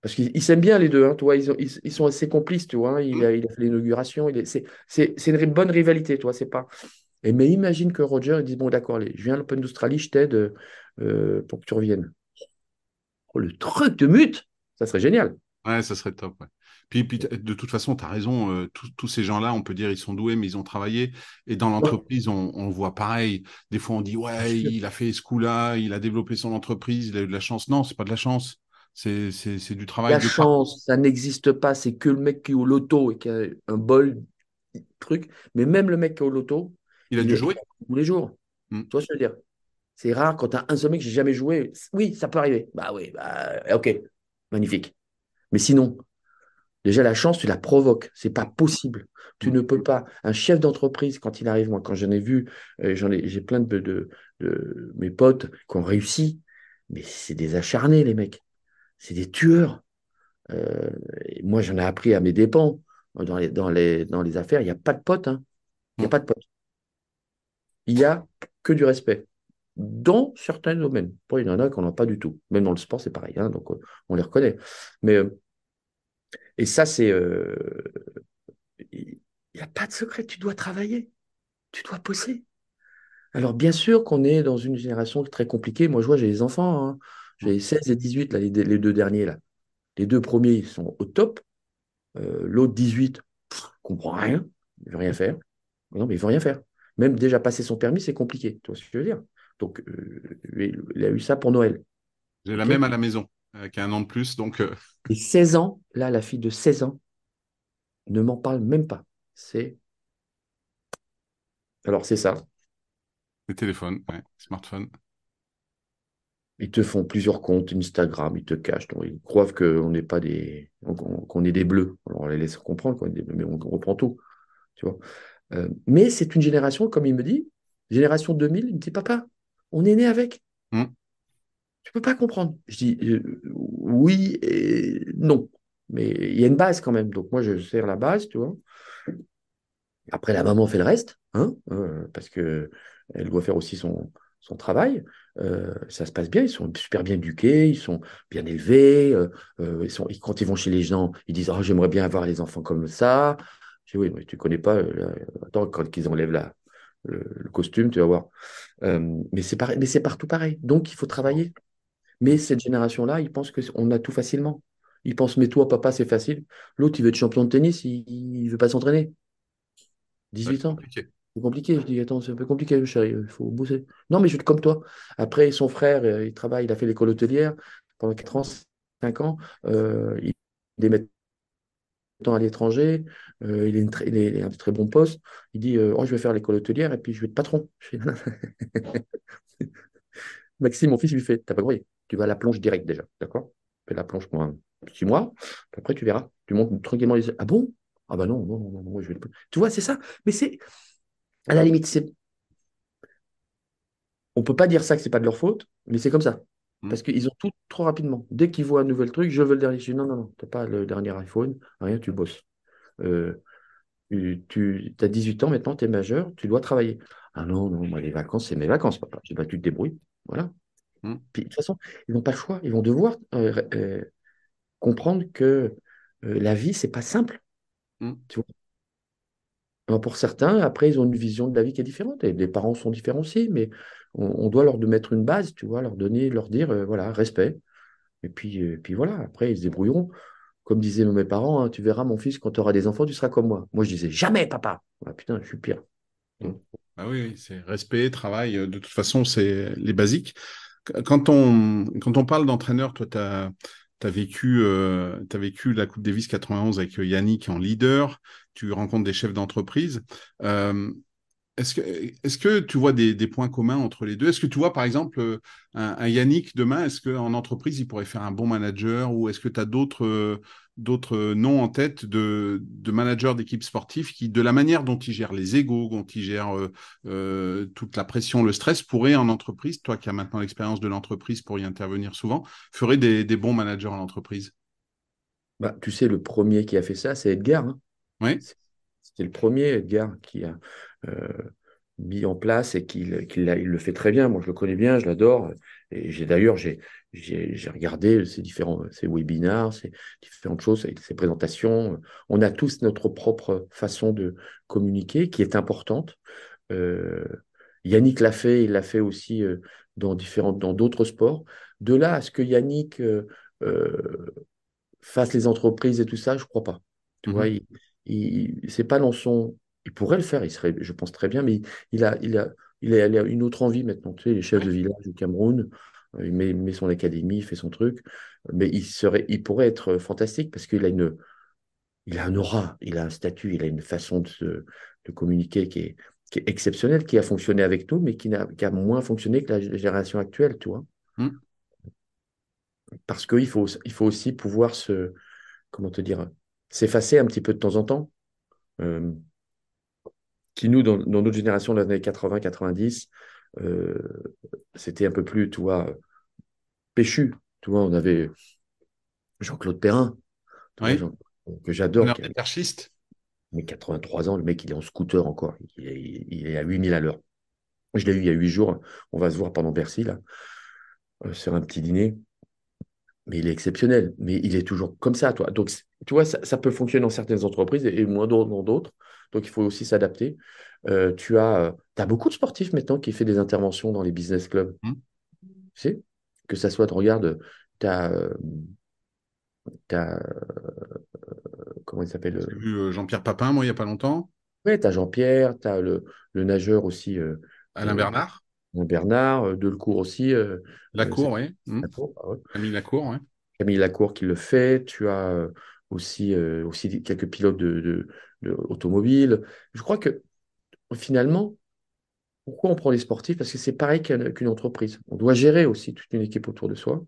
Speaker 2: parce qu'ils s'aiment bien les deux, hein, toi, ils, ils, sont assez complices, tu vois. Hein. il, a, il, a, fait l'inauguration. C'est une bonne rivalité, toi. C'est pas. Et mais imagine que Roger il dit bon d'accord, je viens à l'Open d'Australie, je t'aide euh, pour que tu reviennes. Oh, le truc de mute, ça serait génial.
Speaker 1: Ouais, ça serait top. Puis, puis, de toute façon, tu as raison, euh, tous ces gens-là, on peut dire ils sont doués, mais ils ont travaillé. Et dans l'entreprise, on, on, voit pareil. Des fois, on dit ouais, il a fait ce coup-là, il a développé son entreprise, il a eu de la chance. Non, c'est pas de la chance. C'est du travail.
Speaker 2: La chance, ça n'existe pas. C'est que le mec qui est au loto et qui a un bol truc. Mais même le mec qui est au loto,
Speaker 1: il a dû jouer
Speaker 2: tous les jours. Hmm. Tu vois ce que je veux dire? C'est rare quand tu as un seul mec que j'ai jamais joué. Oui, ça peut arriver. Bah oui, bah, ok, magnifique. Mais sinon, déjà la chance, tu la provoques. C'est pas possible. Tu hmm. ne peux pas. Un chef d'entreprise, quand il arrive, moi, quand j'en ai vu, euh, j'en ai, j'ai plein de, de, de, mes potes qui ont réussi, mais c'est des acharnés, les mecs c'est des tueurs. Euh, moi, j'en ai appris à mes dépens. Dans les, dans les, dans les affaires, il n'y a pas de potes. Hein. Il n'y a pas de potes. Il n'y a que du respect. Dans certains domaines. il y en a qu'on n'a pas du tout. Même dans le sport, c'est pareil. Hein, donc, on les reconnaît. Mais, euh, et ça, c'est. Euh, il n'y a pas de secret. Tu dois travailler. Tu dois poser. Alors, bien sûr qu'on est dans une génération très compliquée. Moi, je vois, j'ai des enfants. Hein. J'ai 16 et 18, là, les, deux derniers. Là. Les deux premiers ils sont au top. Euh, l'autre 18, ne comprend rien. Il ne veut rien faire. Non, mais il ne veut rien faire. Même déjà passer son permis, c'est compliqué. Tu vois ce que je veux dire? Donc, euh, il a eu ça pour Noël.
Speaker 1: J'ai la même à la maison, qui a un an de plus. Donc, euh.
Speaker 2: Et 16 ans, là, la fille de 16 ans ne m'en parle même pas. C'est. Alors, c'est ça.
Speaker 1: Le téléphone, ouais, smartphone.
Speaker 2: Ils te font plusieurs comptes Instagram, ils te cachent. Donc, ils croient qu'on n'est pas des, qu'on est des bleus. Alors, on les laisse comprendre qu'on est des bleus, mais on, reprend tout. Tu vois. Euh, mais c'est une génération, comme il me dit, génération 2000, il me dit, papa, on est né avec. Hmm. Tu ne peux pas comprendre. Je dis, euh, oui et non. Mais il y a une base quand même. Donc, moi, je sers la base, tu vois. Après, la maman fait le reste, hein, euh, parce qu'elle doit faire aussi son, son travail. Euh, ça se passe bien, ils sont super bien éduqués, ils sont bien élevés. Euh, euh, ils sont, quand ils vont chez les gens, ils disent oh, J'aimerais bien avoir les enfants comme ça. Je dis Oui, mais tu connais pas. attends, quand ils enlèvent la, le, costume, tu vas voir. mais c'est pareil, mais c'est partout pareil. Donc, il faut travailler. Mais cette génération-là, ils pensent qu'on a tout facilement. Ils pensent Mais toi, papa, c'est facile. L'autre, il veut être champion de tennis, il ne veut pas s'entraîner. 18 ans. C'est compliqué. Je dis, attends, c'est un peu compliqué, chéri, il faut bosser. Non, mais je suis comme toi. Après, son frère, euh, il travaille, il a fait l'école hôtelière pendant 4 ans, 5 ans. Euh, il est maintenant à l'étranger. Euh, il, est un très bon poste. Il dit, oh, je vais faire l'école hôtelière et puis je vais être patron. [LAUGHS] Maxime, mon fils, lui fait, t'as pas compris, tu vas à la plonge direct déjà, d'accord? Fais la plonge pour un petit mois, après tu verras. Tu montes tranquillement les... Ah bon? Ah bah non, non, non, non, je vais... Tu vois, c'est ça. Mais c'est à la limite, c'est. On peut pas dire ça que c'est pas de leur faute, mais c'est comme ça. Hmm. Parce qu'ils ont tout trop rapidement. Dès qu'ils voient un nouvel truc, je veux le dernier. Je dis non, non, non, tu n'as pas le dernier iPhone, rien, tu bosses. Euh, tu, as 18 ans maintenant, tu es majeur, tu dois travailler. Ah non, non, moi, les vacances, c'est mes vacances, papa. J'ai pas, tu te débrouilles. Voilà. Hmm. Puis, de toute façon, ils n'ont pas le choix. Ils vont devoir euh, euh, comprendre que la vie, c'est pas simple. Hmm. Tu vois? Pour certains, après, ils ont une vision de la vie qui est différente. Et les parents sont différents aussi, mais on, doit leur mettre une base, tu vois, leur donner, leur dire, euh, voilà, respect. Et puis, euh, puis voilà, après, ils se débrouilleront. Comme disaient mes parents, hein, tu verras, mon fils, quand tu auras des enfants, tu seras comme moi. Moi, je disais, jamais, papa. Ah, putain, je suis pire.
Speaker 1: Ah oui, c'est respect, travail. Euh, de toute façon, c'est les basiques. Quand on, quand on parle d'entraîneur, toi, tu as tu as vécu, euh, vécu la Coupe Davis 91 avec euh, Yannick en leader, tu rencontres des chefs d'entreprise. Euh, est-ce que, tu vois des, points communs entre les deux? Est-ce que tu vois, par exemple, un, Yannick demain, est-ce qu'en entreprise, il pourrait faire un bon manager ou est-ce que tu as d'autres d'autres noms en tête de, managers d'équipes sportives qui, de la manière dont ils gèrent les égaux, dont ils gèrent euh, euh, toute la pression, le stress, pourraient en entreprise, toi qui as maintenant l'expérience de l'entreprise pour y intervenir souvent, ferait des, bons managers en entreprise
Speaker 2: bah, Tu sais, le premier qui a fait ça, c'est Edgar. Hein.
Speaker 1: oui.
Speaker 2: C'était le premier, Edgar, qui a euh, mis en place et qu'il il le fait très bien. Moi, je le connais bien, je l'adore. Et j'ai d'ailleurs, j'ai j'ai regardé ces différents ces webinars, ces différentes choses, ces présentations. On a tous notre propre façon de communiquer qui est importante. Euh, Yannick l'a fait, il l'a fait aussi euh, dans différentes, dans d'autres sports. De là à ce que Yannick euh, fasse les entreprises et tout ça, je crois pas. Tu vois, mm-hmm. il, il c'est pas dans son. Il pourrait le faire, il serait, je pense très bien, mais il a, il a, il a, une autre envie maintenant. Tu sais, les chefs de village du Cameroun, il met, son académie, il fait son truc, mais il, serait, il pourrait être fantastique parce qu'il a une, il a un aura, il a un statut, il a une façon de, de communiquer qui est, qui est exceptionnelle, qui a fonctionné avec nous, mais qui, a, qui a moins fonctionné que la génération actuelle, tu vois. Mmh. Parce qu'il faut, il faut aussi pouvoir se, comment te dire, s'effacer un petit peu de temps en temps. Euh, qui nous, dans, dans, notre génération, dans les années 80-90, euh, c'était un peu plus, tu vois, péchu. Tu vois, on avait Jean-Claude Perrin, que j'adore.
Speaker 1: anarchiste.
Speaker 2: Mais 83 ans, le mec, il est en scooter encore. Il est, à 8000 à l'heure. Je l'ai eu il y a 8 jours. On va se voir pendant Bercy, là, euh, sur un petit dîner. Mais il est exceptionnel. Mais il est toujours comme ça, toi. Donc, tu vois, ça, peut fonctionner dans certaines entreprises et, moins dans d'autres. Donc, il faut aussi s'adapter. Euh, tu as, as, beaucoup de sportifs maintenant qui font des interventions dans les business clubs. Mmh. Tu sais Que ça soit, regarde, tu as, as, comment il s'appelle
Speaker 1: J'ai vu euh, Jean-Pierre Papin, moi, il n'y a pas longtemps.
Speaker 2: Oui, tu as Jean-Pierre, tu as le, le, nageur aussi. Euh,
Speaker 1: Alain Bernard
Speaker 2: Bernard, Delcourt aussi.
Speaker 1: Lacour, oui. Mmh. Lacour, ah Camille Lacour, oui.
Speaker 2: Camille Lacour qui le fait. Tu as aussi, aussi quelques pilotes de, de, de automobiles. Je crois que finalement, pourquoi on prend les sportifs? Parce que c'est pareil qu'une entreprise. On doit gérer aussi toute une équipe autour de soi.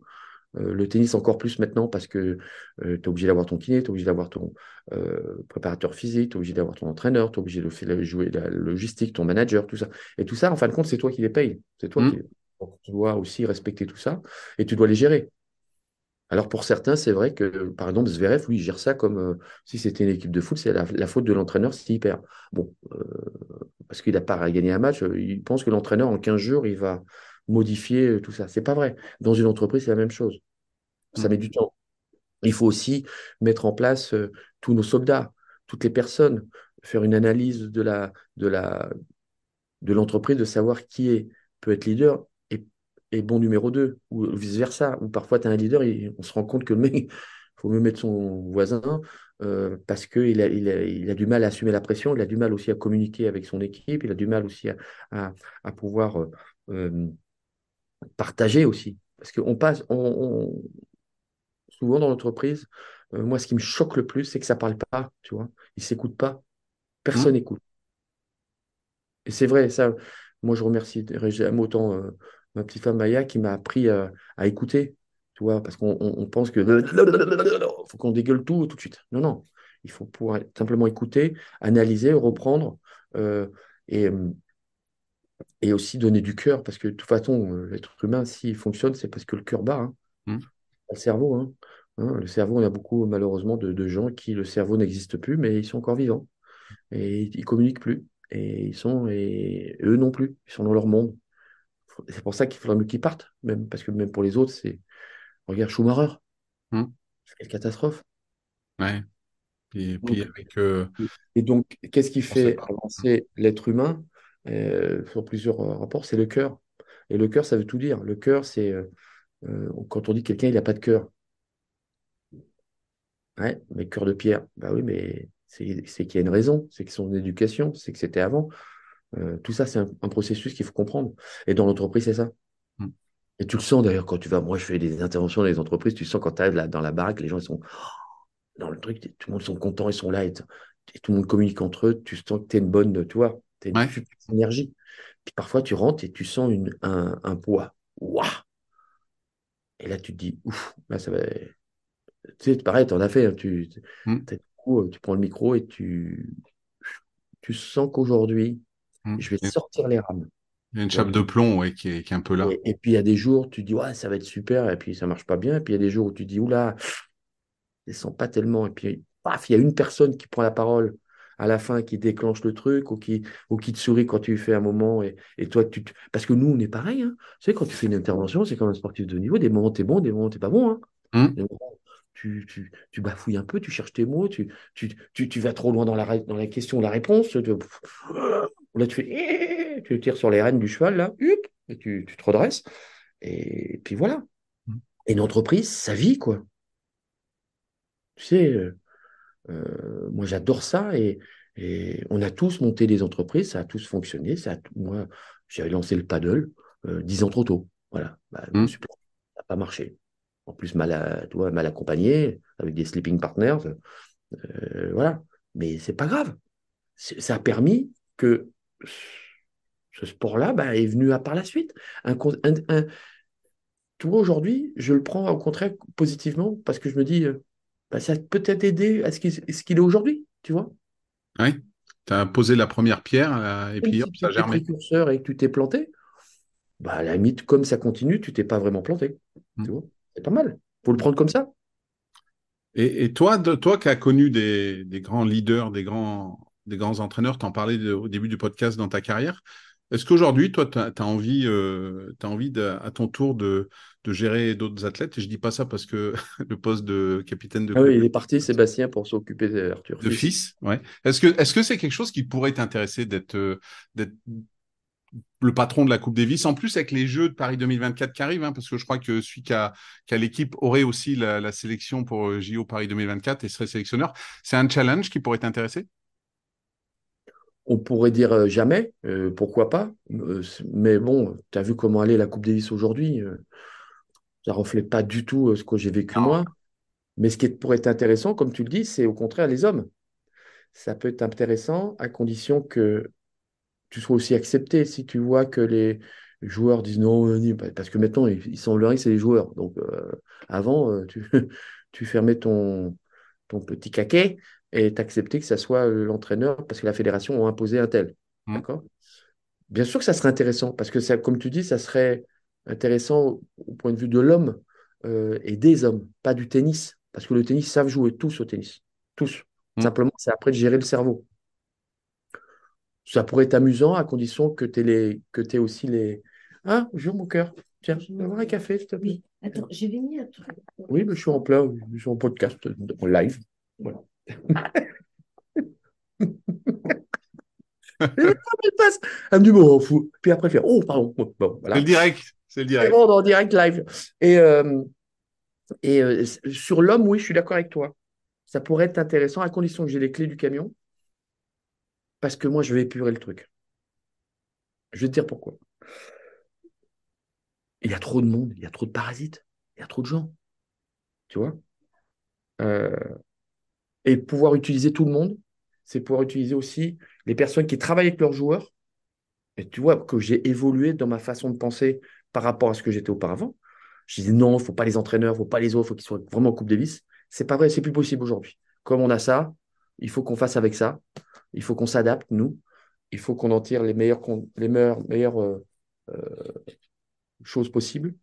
Speaker 2: Euh, le tennis encore plus maintenant parce que euh, tu es obligé d'avoir ton kiné, tu es obligé d'avoir ton euh, préparateur physique, tu es obligé d'avoir ton entraîneur, tu es obligé de jouer la logistique, ton manager, tout ça. Et tout ça, en fin de compte, c'est toi qui les payes. C'est toi mmh. qui. tu dois aussi respecter tout ça et tu dois les gérer. Alors pour certains, c'est vrai que, par exemple, Zverev, lui, il gère ça comme si c'était une équipe de foot, c'est la, faute de l'entraîneur s'il perd. Bon, parce qu'il n'a pas gagné un match, il pense que l'entraîneur, en 15 jours, il va modifier euh, tout ça. C'est pas vrai. Dans une entreprise, c'est la même chose. Ça met du temps. Il faut aussi mettre en place euh, tous nos soldats, toutes les personnes, faire une analyse de la de la de l'entreprise, de savoir qui est peut être leader et, et bon numéro 2, ou vice versa. Ou parfois tu as un leader et on se rend compte que le mec, [LAUGHS] faut mieux mettre son voisin euh, parce qu'il a, il a, il a, du mal à assumer la pression, il a du mal aussi à communiquer avec son équipe, il a du mal aussi à, à, pouvoir partager aussi. Parce qu'on passe, on, souvent dans l'entreprise, euh, moi, ce qui me choque le plus, c'est que ça ne parle pas, tu vois. Ils ne s'écoutent pas. Personne mmh. n'écoute. Et c'est vrai, ça, moi, je remercie j'aime autant euh, ma petite femme Maya qui m'a appris à écouter, tu vois, parce qu'on pense que [LAUGHS] faut qu'on dégueule tout tout de suite. Non, non. Il faut pouvoir simplement écouter, analyser, reprendre. Euh, et, et aussi donner du cœur, parce que de toute façon, euh, l'être humain, s'il fonctionne, c'est parce que le cœur bat. Hein. Mmh. Le cerveau. Hein. Hein, le cerveau, on a beaucoup malheureusement de, gens qui, le cerveau n'existe plus, mais ils sont encore vivants. Et ils communiquent plus. Et ils sont, et eux non plus, ils sont dans leur monde. C'est pour ça qu'il faudrait mieux qu'ils partent, même, parce que même pour les autres, c'est. Regarde Schumacher. Mmh. Quelle catastrophe.
Speaker 1: Ouais. Et puis avec. Euh,
Speaker 2: et donc, qu'est-ce qui fait avancer l'être humain? Sur plusieurs euh, rapports, c'est le cœur. Et le cœur, ça veut tout dire. Le cœur, c'est euh, quand on dit quelqu'un, il n'a pas de cœur. Ouais, mais cœur de pierre. Bah oui, mais c'est qu'il y a une raison, c'est que son éducation, c'est que c'était avant. tout ça, c'est un, processus qu'il faut comprendre. Et dans l'entreprise, c'est ça. Mm. Et tu le sens d'ailleurs quand tu vas. Moi, je fais des interventions dans les entreprises, tu sens quand tu arrives là, dans la baraque, les gens, ils sont dans le truc, tout le monde sont contents, ils sont là, et, tout le monde communique entre eux. Tu sens que tu es une bonne, tu vois, tu as une énergie. Puis parfois, tu rentres et tu sens une, un, un poids. Waouh Et là, tu te dis, ouf, là, ça va. Tu sais, pareil, tu en as fait. Hein, tu, mmh. tu prends le micro et tu, tu sens qu'aujourd'hui, mmh. je vais sortir les rames.
Speaker 1: Il y a une chape de plomb ouais, qui, est, qui, est, un peu là.
Speaker 2: Et, puis il y a des jours, tu dis, ouais, ça va être super, et puis ça marche pas bien. Et puis il y a des jours où tu dis, oula, je sens pas tellement. Et puis, paf, il y a une personne qui prend la parole à la fin qui déclenche le truc ou qui, ou qui te sourit quand tu fais un moment. Et, et toi, tu parce que nous, on est pareil. Hein. Tu sais, quand tu fais une intervention, c'est comme un sportif de niveau. Des moments, tu es bon, des moments, tu pas bon. Hein. Mmh. tu, tu, tu, bafouilles un peu, tu cherches tes mots, tu, tu, tu, tu vas trop loin dans la, dans la question, la réponse. Tu, là, tu fais, tu tires sur les rênes du cheval, là, et tu, tu te redresses. Et puis voilà. Mmh. Et une entreprise, ça vit, quoi. Tu sais, euh, euh, moi, j'adore ça et, on a tous monté des entreprises, ça a tous fonctionné. Ça moi, j'avais lancé le paddle euh, dix ans trop tôt. Voilà, bah, mmh. ça n'a pas marché. En plus, mal, mal accompagné, avec des sleeping partners. Euh, voilà, mais c'est pas grave. Ça a permis que ce sport-là bah, est venu à par la suite. Un, un, aujourd'hui, je le prends au contraire positivement parce que je me dis, bah, ça peut-être aidé à ce qu'il est aujourd'hui, tu vois.
Speaker 1: Oui, tu as posé la première pierre euh, et puis hop, ça a germé.
Speaker 2: précurseur et que tu t'es planté, bah, à la limite, comme ça continue, tu t'es pas vraiment planté. Mm. Tu vois C'est pas mal. faut le prendre comme ça.
Speaker 1: Et, toi, de, toi qui as connu des, grands leaders, des grands, des grands entraîneurs, tu en parlais au début du podcast dans ta carrière, est-ce qu'aujourd'hui, toi, tu as, envie, euh, as envie à ton tour de, de gérer d'autres athlètes. Et je dis pas ça parce que [LAUGHS] le poste de capitaine de.
Speaker 2: Ah oui, il est parti, Sébastien, pour s'occuper d'Arthur.
Speaker 1: De fils, ouais. Est-ce que est-ce que c'est quelque chose qui pourrait t'intéresser d'être euh, d'être le patron de la Coupe Davis, en plus avec les Jeux de Paris 2024 qui arrivent, hein, parce que je crois que celui qui a, l'équipe aurait aussi la, sélection pour euh, JO Paris 2024 et serait sélectionneur. C'est un challenge qui pourrait t'intéresser?
Speaker 2: On pourrait dire euh, jamais, pourquoi pas, mais bon, tu as vu comment allait la Coupe Davis aujourd'hui ça ne reflète pas du tout euh, ce que j'ai vécu moi. Mais ce qui pourrait être intéressant, comme tu le dis, c'est au contraire les hommes. Ça peut être intéressant à condition que tu sois aussi accepté. Si tu vois que les joueurs disent non, parce que maintenant, ils semblerait que c'est les joueurs. Donc, avant, tu, [LAUGHS] tu fermais ton, ton petit caquet et t'acceptais que ça soit l'entraîneur parce que la fédération a imposé un tel. Mmh. D'accord? Bien sûr que ça serait intéressant, parce que, ça, comme tu dis, ça serait intéressant au point de vue de l'homme euh, et des hommes, pas du tennis. Parce que le tennis, savent jouer tous au tennis. Tous. Mmh. Simplement, c'est après de gérer le cerveau. Ça pourrait être amusant à condition que tu aies, aies aussi les. Ah, joue mon cœur. Tiens, je vais avoir un café, s'il te plaît.
Speaker 3: Oui, attends, j'ai venu à toi.
Speaker 2: Oui, mais je suis en plein, je suis en podcast, en live. Voilà. [LAUGHS] elle passe. Elle me dit, bon, fou. Puis après, elle fait, oh, pardon.
Speaker 1: Bon, voilà. Le direct. C'est le direct.
Speaker 2: Bon, en direct live. Et, euh, et euh, sur l'homme, oui, je suis d'accord avec toi. Ça pourrait être intéressant à condition que j'ai les clés du camion. Parce que moi, je vais épurer le truc. Je vais te dire pourquoi. Il y a trop de monde, il y a trop de parasites, il y a trop de gens. Tu vois? Euh, Et pouvoir utiliser tout le monde, c'est pouvoir utiliser aussi les personnes qui travaillent avec leurs joueurs. Et tu vois que j'ai évolué dans ma façon de penser par rapport à ce que j'étais auparavant. Je disais non, il ne faut pas les entraîneurs, il ne faut pas les autres, il faut qu'ils soient vraiment en Coupe Davis. C'est pas vrai, c'est plus possible aujourd'hui. Comme on a ça, il faut qu'on fasse avec ça. Il faut qu'on s'adapte, nous. Il faut qu'on en tire les meilleures, euh, euh, choses possibles.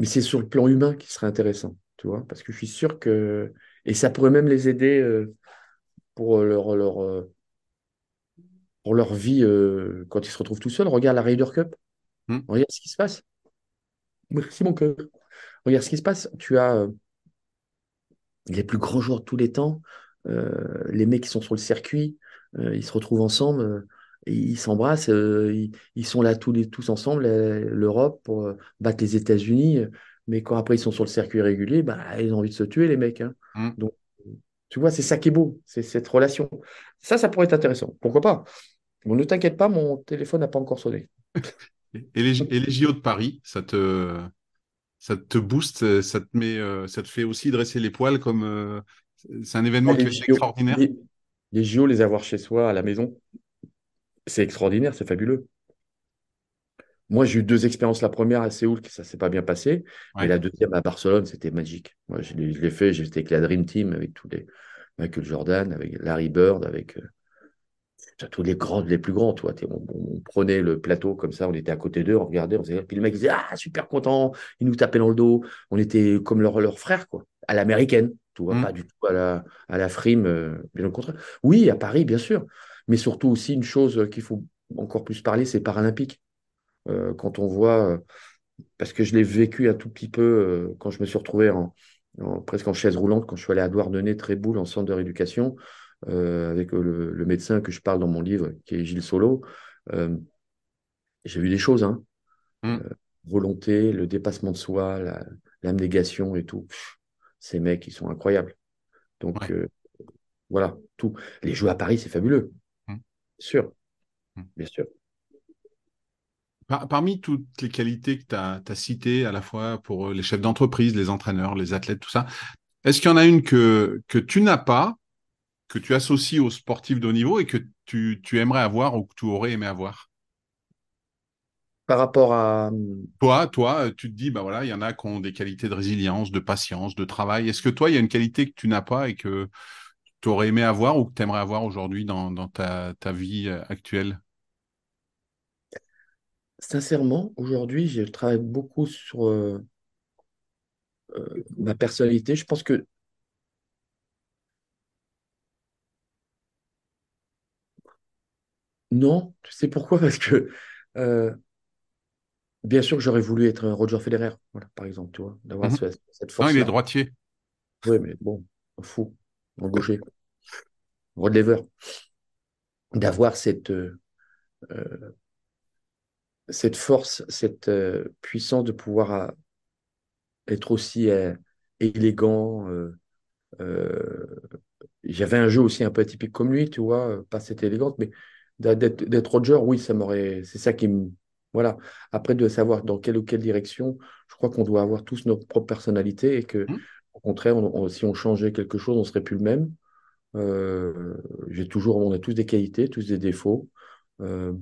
Speaker 2: Mais c'est sur le plan humain qui serait intéressant, tu vois, parce que je suis sûr que. Et ça pourrait même les aider euh, pour leur, leur, pour leur vie quand ils se retrouvent tout seuls. Regarde la Ryder Cup. Hmm. Regarde ce qui se passe. Merci mon cœur. Regarde ce qui se passe. Tu as euh, les plus grands joueurs de tous les temps, les mecs qui sont sur le circuit, ils se retrouvent ensemble, ils s'embrassent, ils, sont là tous, les, tous ensemble, l'Europe, pour battre les États-Unis. Mais quand après ils sont sur le circuit régulier, bah, ils ont envie de se tuer, les mecs. Hein. Hmm. Donc, tu vois, c'est ça qui est beau, c'est cette relation. Ça, ça pourrait être intéressant. Pourquoi pas? Bon, ne t'inquiète pas, mon téléphone n'a pas encore sonné. [LAUGHS]
Speaker 1: et, les, et les JO de Paris, ça te, ça te booste, ça te, met, euh, ça te fait aussi dresser les poils comme. Euh, c'est un événement qui est extraordinaire.
Speaker 2: Les, les JO, les avoir chez soi, à la maison, c'est extraordinaire, c'est fabuleux. Moi, j'ai eu deux expériences. La première à Séoul, ça s'est pas bien passé. Et la deuxième à Barcelone, c'était magique. Moi, je l'ai fait. J'étais avec la Dream Team, avec tous les Michael Jordan, avec Larry Bird, avec euh, tous les grands, les plus grands. Toi, on, prenait le plateau comme ça, on était à côté d'eux, on regardait, on faisait, puis le mec disait ah super content, il nous tapait dans le dos. On était comme leurs leur frères quoi, à l'américaine. Tu vois, mmh. pas du tout à la à la frime, euh, bien au contraire. Oui, à Paris, bien sûr, mais surtout aussi une chose qu'il faut encore plus parler, c'est paralympique. Euh, quand on voit, euh, parce que je l'ai vécu un tout petit peu euh, quand je me suis retrouvé en, presque en chaise roulante, quand je suis allé à Douarnenez, Tréboul, en centre de rééducation, avec le, médecin que je parle dans mon livre, qui est Gilles Solo. J'ai vu des choses, hein. Mmh. volonté, le dépassement de soi, l'abnégation et tout. ces mecs, ils sont incroyables. Donc, voilà, tout. Les jeux à Paris, c'est fabuleux. Mmh. Bien sûr. Mmh. Bien sûr
Speaker 1: parmi toutes les qualités que tu as, citées, à la fois pour euh, les chefs d'entreprise, les entraîneurs, les athlètes, tout ça, est-ce qu'il y en a une que, que tu n'as pas, que tu associes aux sportifs de haut niveau et que tu, aimerais avoir ou que tu aurais aimé avoir?
Speaker 2: Par rapport à.
Speaker 1: Toi, toi, tu te dis, bah voilà, il y en a qui ont des qualités de résilience, de patience, de travail. Est-ce que toi, il y a une qualité que tu n'as pas et que tu aurais aimé avoir ou que tu aimerais avoir aujourd'hui dans, ta, ta vie euh, actuelle?
Speaker 2: Sincèrement, aujourd'hui, je travaille beaucoup sur euh, euh, ma personnalité. Je pense que non, tu sais pourquoi? [LAUGHS] Parce que euh, bien sûr que j'aurais voulu être un Roger Federer, voilà, par exemple, tu vois, d'avoir
Speaker 1: mhm.
Speaker 2: cette force
Speaker 1: Non, il est droitier.
Speaker 2: Oui, mais bon, fou, en gaucher, Rod Lever, d'avoir cette cette force, cette euh, puissance de pouvoir euh, être aussi euh, élégant. J'avais un jeu aussi un peu atypique comme lui, tu vois, pas cette élégante, mais d'être Roger, oui, ça m'aurait. C'est ça qui me. Voilà. Après, de savoir dans quelle ou quelle direction, je crois qu'on doit avoir tous notre propre personnalité et que, mmh. au contraire, si on changeait quelque chose, on serait plus le même. Euh, j'ai toujours, on a tous des qualités, tous des défauts. Euh,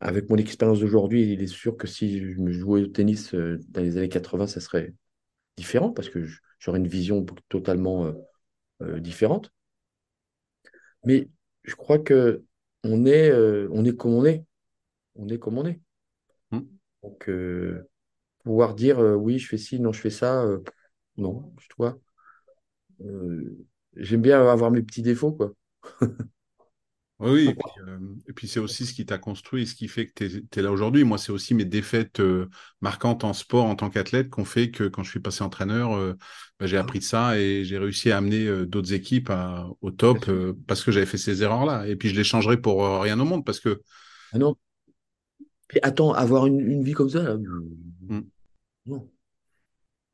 Speaker 2: avec mon expérience d'aujourd'hui, il est sûr que si je me jouais au tennis euh, dans les années 80, ça serait différent parce que j'aurais une vision totalement différente. Mais je crois que on est, on est comme on est. On est comme on est.
Speaker 1: Hmm.
Speaker 2: Donc, pouvoir dire oui, je fais ci, non, je fais ça, non, je vois. J'aime bien avoir mes petits défauts, quoi. [LAUGHS]
Speaker 1: Oui, euh, et puis, c'est aussi ce qui t'a construit, ce qui fait que tu es, là aujourd'hui. Moi, c'est aussi mes défaites euh, marquantes en sport en tant qu'athlète qu'on fait que quand je suis passé entraîneur, euh, bah, j'ai appris ça et j'ai réussi à amener d'autres équipes au top parce que j'avais fait ces erreurs-là. Et puis je les changerai pour rien au monde parce que.
Speaker 2: Ah non. attends, avoir une, vie comme ça, mmh. non.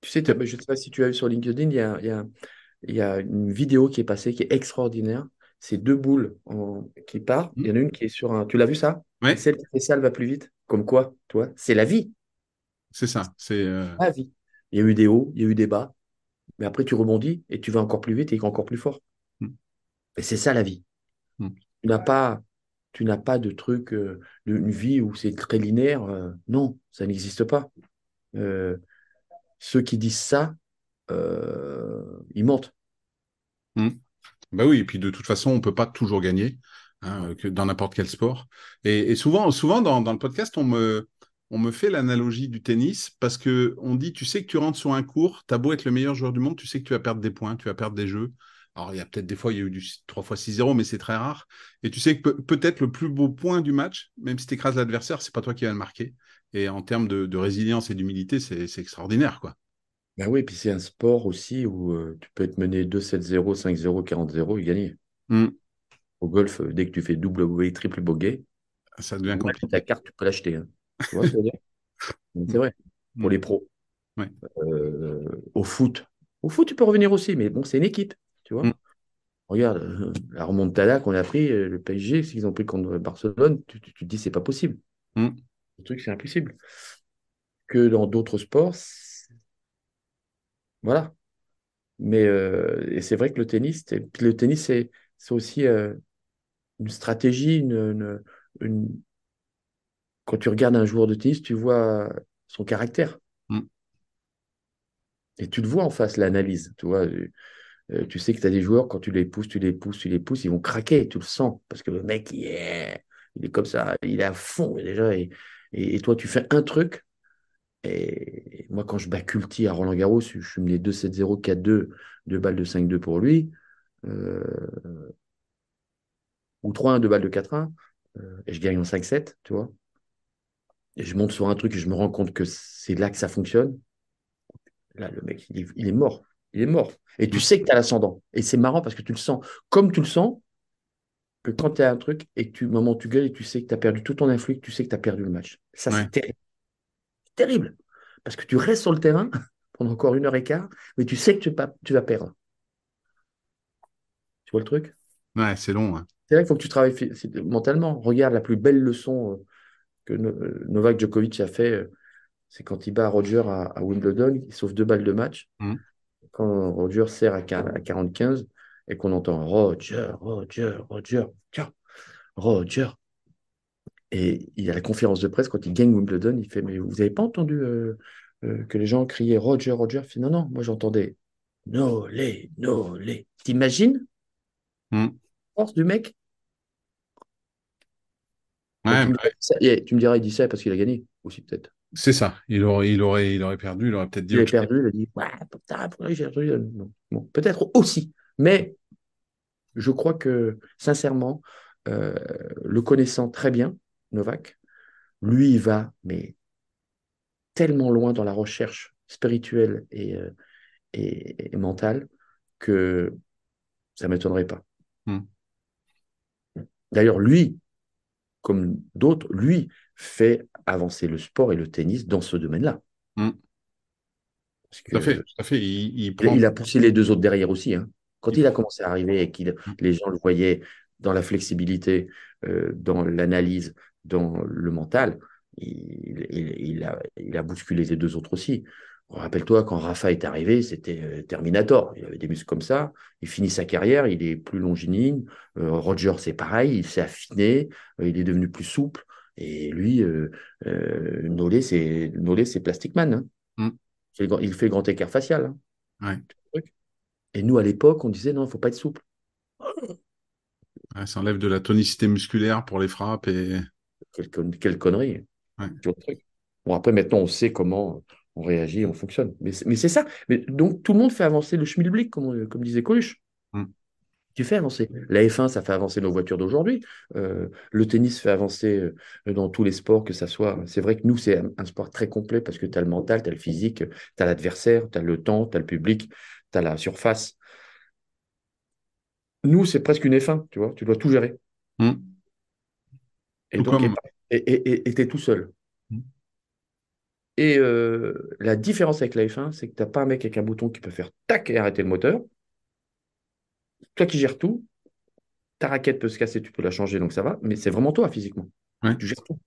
Speaker 2: Tu sais, je ne sais pas si tu as vu sur LinkedIn, il y a, il y a une vidéo qui est passée qui est extraordinaire c'est deux boules qui partent. Il y en a une qui est sur un. Tu l'as vu ça?
Speaker 1: Oui.
Speaker 2: Celle qui fait ça, elle va plus vite. Comme quoi, toi, c'est la vie.
Speaker 1: C'est ça. C'est euh,
Speaker 2: la vie. Il y a eu des hauts, il y a eu des bas. Mais après, tu rebondis et tu vas encore plus vite et encore plus fort. Mm. Et c'est ça la vie. Mm. Tu n'as pas, tu n'as pas de truc, euh, d'une vie où c'est très linéaire. Euh, non, ça n'existe pas. ceux qui disent ça, ils mentent.
Speaker 1: Mm. Bah oui, et puis de toute façon, on ne peut pas toujours gagner hein, dans n'importe quel sport. Et, souvent, souvent dans, le podcast, on me, fait l'analogie du tennis parce que on dit, tu sais que tu rentres sur un cours, tu as beau être le meilleur joueur du monde, tu sais que tu vas perdre des points, tu vas perdre des jeux. Alors, il y a peut-être des fois, il y a eu du 3 fois 6-0, mais c'est très rare. Et tu sais que peut-être le plus beau point du match, même si tu écrases l'adversaire, c'est pas toi qui vas le marquer. Et en termes de résilience et d'humilité, c'est extraordinaire, quoi.
Speaker 2: Ben oui, puis c'est un sport aussi où euh, tu peux être mené 2-7-0, 5-0, 40-0 et gagner.
Speaker 1: Hmm.
Speaker 2: Au golf, euh, dès que tu fais double bogey, triple bogey,
Speaker 1: ça devient compliqué.
Speaker 2: Ta carte, tu peux l'acheter. Hein. Tu ce [LAUGHS] C'est vrai, pour les pros. Euh, au foot, au foot, tu peux revenir aussi, mais bon, c'est une équipe. Tu vois hmm. Regarde, la remontada qu'on a pris, le PSG, s'ils ont pris contre Barcelone, tu, te dis c'est pas possible.
Speaker 1: Hmm.
Speaker 2: Le truc, c'est impossible. Que dans d'autres sports, voilà. Mais euh, c'est vrai que le tennis, le tennis, c'est aussi euh, une stratégie. Une, Quand tu regardes un joueur de tennis, tu vois son caractère.
Speaker 1: Mm.
Speaker 2: Et tu le vois en face, l'analyse. Tu vois, euh, tu sais que tu as des joueurs, quand tu les pousses, tu les pousses, tu les pousses, ils vont craquer, tu le sens. Parce que le mec, il est, il est comme ça, il est à fond déjà. Et, et toi, tu fais un truc, et moi, quand je bats Culti à Roland Garros, je suis mené 2-7-0, 4-2, deux balles de 5-2 pour lui, euh, ou 3-1, deux balles de 4-1, euh, et je gagne en 5-7, tu vois. Et je monte sur un truc et je me rends compte que c'est là que ça fonctionne. Là, le mec, il est, mort. Il est mort. Et tu sais que tu as l'ascendant. Et c'est marrant parce que tu le sens. Comme tu le sens, que quand tu as un truc et que tu, moment tu gueules et tu sais que tu as perdu tout ton influx, tu sais que tu as perdu le match. Ça, c'est terrible terrible. Parce que tu restes sur le terrain [LAUGHS] pendant encore une heure et quart, mais tu sais que tu, tu vas perdre. Tu vois le truc?
Speaker 1: Ouais, c'est long.
Speaker 2: C'est là qu'il faut que tu travailles mentalement. Regarde la plus belle leçon euh, que euh, Novak Djokovic a fait, euh, c'est quand il bat Roger à, Wimbledon, il sauve deux balles de match.
Speaker 1: Mmh.
Speaker 2: Quand Roger sert à, 45 et qu'on entend Roger, Roger, Roger, tiens, Roger, et il y a la conférence de presse, quand il gagne Wimbledon, il fait Mais vous n'avez pas entendu euh, euh, que les gens criaient Roger, Roger? Fait, Non, non, moi j'entendais No, les, no, les. T'imagines?
Speaker 1: Mm.
Speaker 2: Force du mec
Speaker 1: ouais,
Speaker 2: tu, me diras, il dit ça parce qu'il a gagné aussi, peut-être.
Speaker 1: C'est ça. Il aurait, il, aurait, il aurait perdu, il aurait peut-être dit.
Speaker 2: Il a perdu, il a dit Ouais, putain, pourquoi j'ai perdu? Bon, Peut-être aussi. Mais je crois que, sincèrement, euh, le connaissant très bien, Novak, lui, il va, mais tellement loin dans la recherche spirituelle et, euh, et, mentale que ça ne m'étonnerait pas.
Speaker 1: Hmm.
Speaker 2: D'ailleurs, lui, comme d'autres, lui fait avancer le sport et le tennis dans ce domaine-là.
Speaker 1: Tout à fait, tout à fait.
Speaker 2: Il, a poussé les deux autres derrière aussi. Hein. Quand il, a commencé à arriver et que hmm. les gens le voyaient dans la flexibilité, euh, dans l'analyse, dans le mental, il, a, bousculé les deux autres aussi. Rappelle-toi, quand Rafa est arrivé, c'était euh, Terminator. Il avait des muscles comme ça. Il finit sa carrière, il est plus longiligne. Euh, Roger, c'est pareil, il s'est affiné, euh, il est devenu plus souple. Et lui, euh, Nolé, c'est c'est Plastic Man. Hein. Mm. Il fait le grand écart facial.
Speaker 1: Hein.
Speaker 2: Et nous, à l'époque, on disait non, il ne faut pas être souple.
Speaker 1: ça enlève de la tonicité musculaire pour les frappes. et
Speaker 2: Quelle, connerie. Bon, après, maintenant, on sait comment on réagit, on fonctionne. Mais, c'est ça. Mais, donc, tout le monde fait avancer le schmilblick, comme, comme disait Coluche. Mm. Tu fais avancer. La F1, ça fait avancer nos voitures d'aujourd'hui. Euh, le tennis fait avancer euh, dans tous les sports, que ça soit. C'est vrai que nous, c'est un, sport très complet parce que tu as le mental, tu as le physique, tu as l'adversaire, tu as le temps, tu as le public, tu as la surface. Nous, c'est presque une F1, tu vois. Tu dois tout gérer. Mm. Et donc, et tu es tout seul. Et euh, la différence avec la F1, c'est que tu n'as pas un mec avec un bouton qui peut faire tac et arrêter le moteur. Toi qui gères tout, ta raquette peut se casser, tu peux la changer, donc ça va, mais c'est vraiment toi physiquement. Tu gères tout.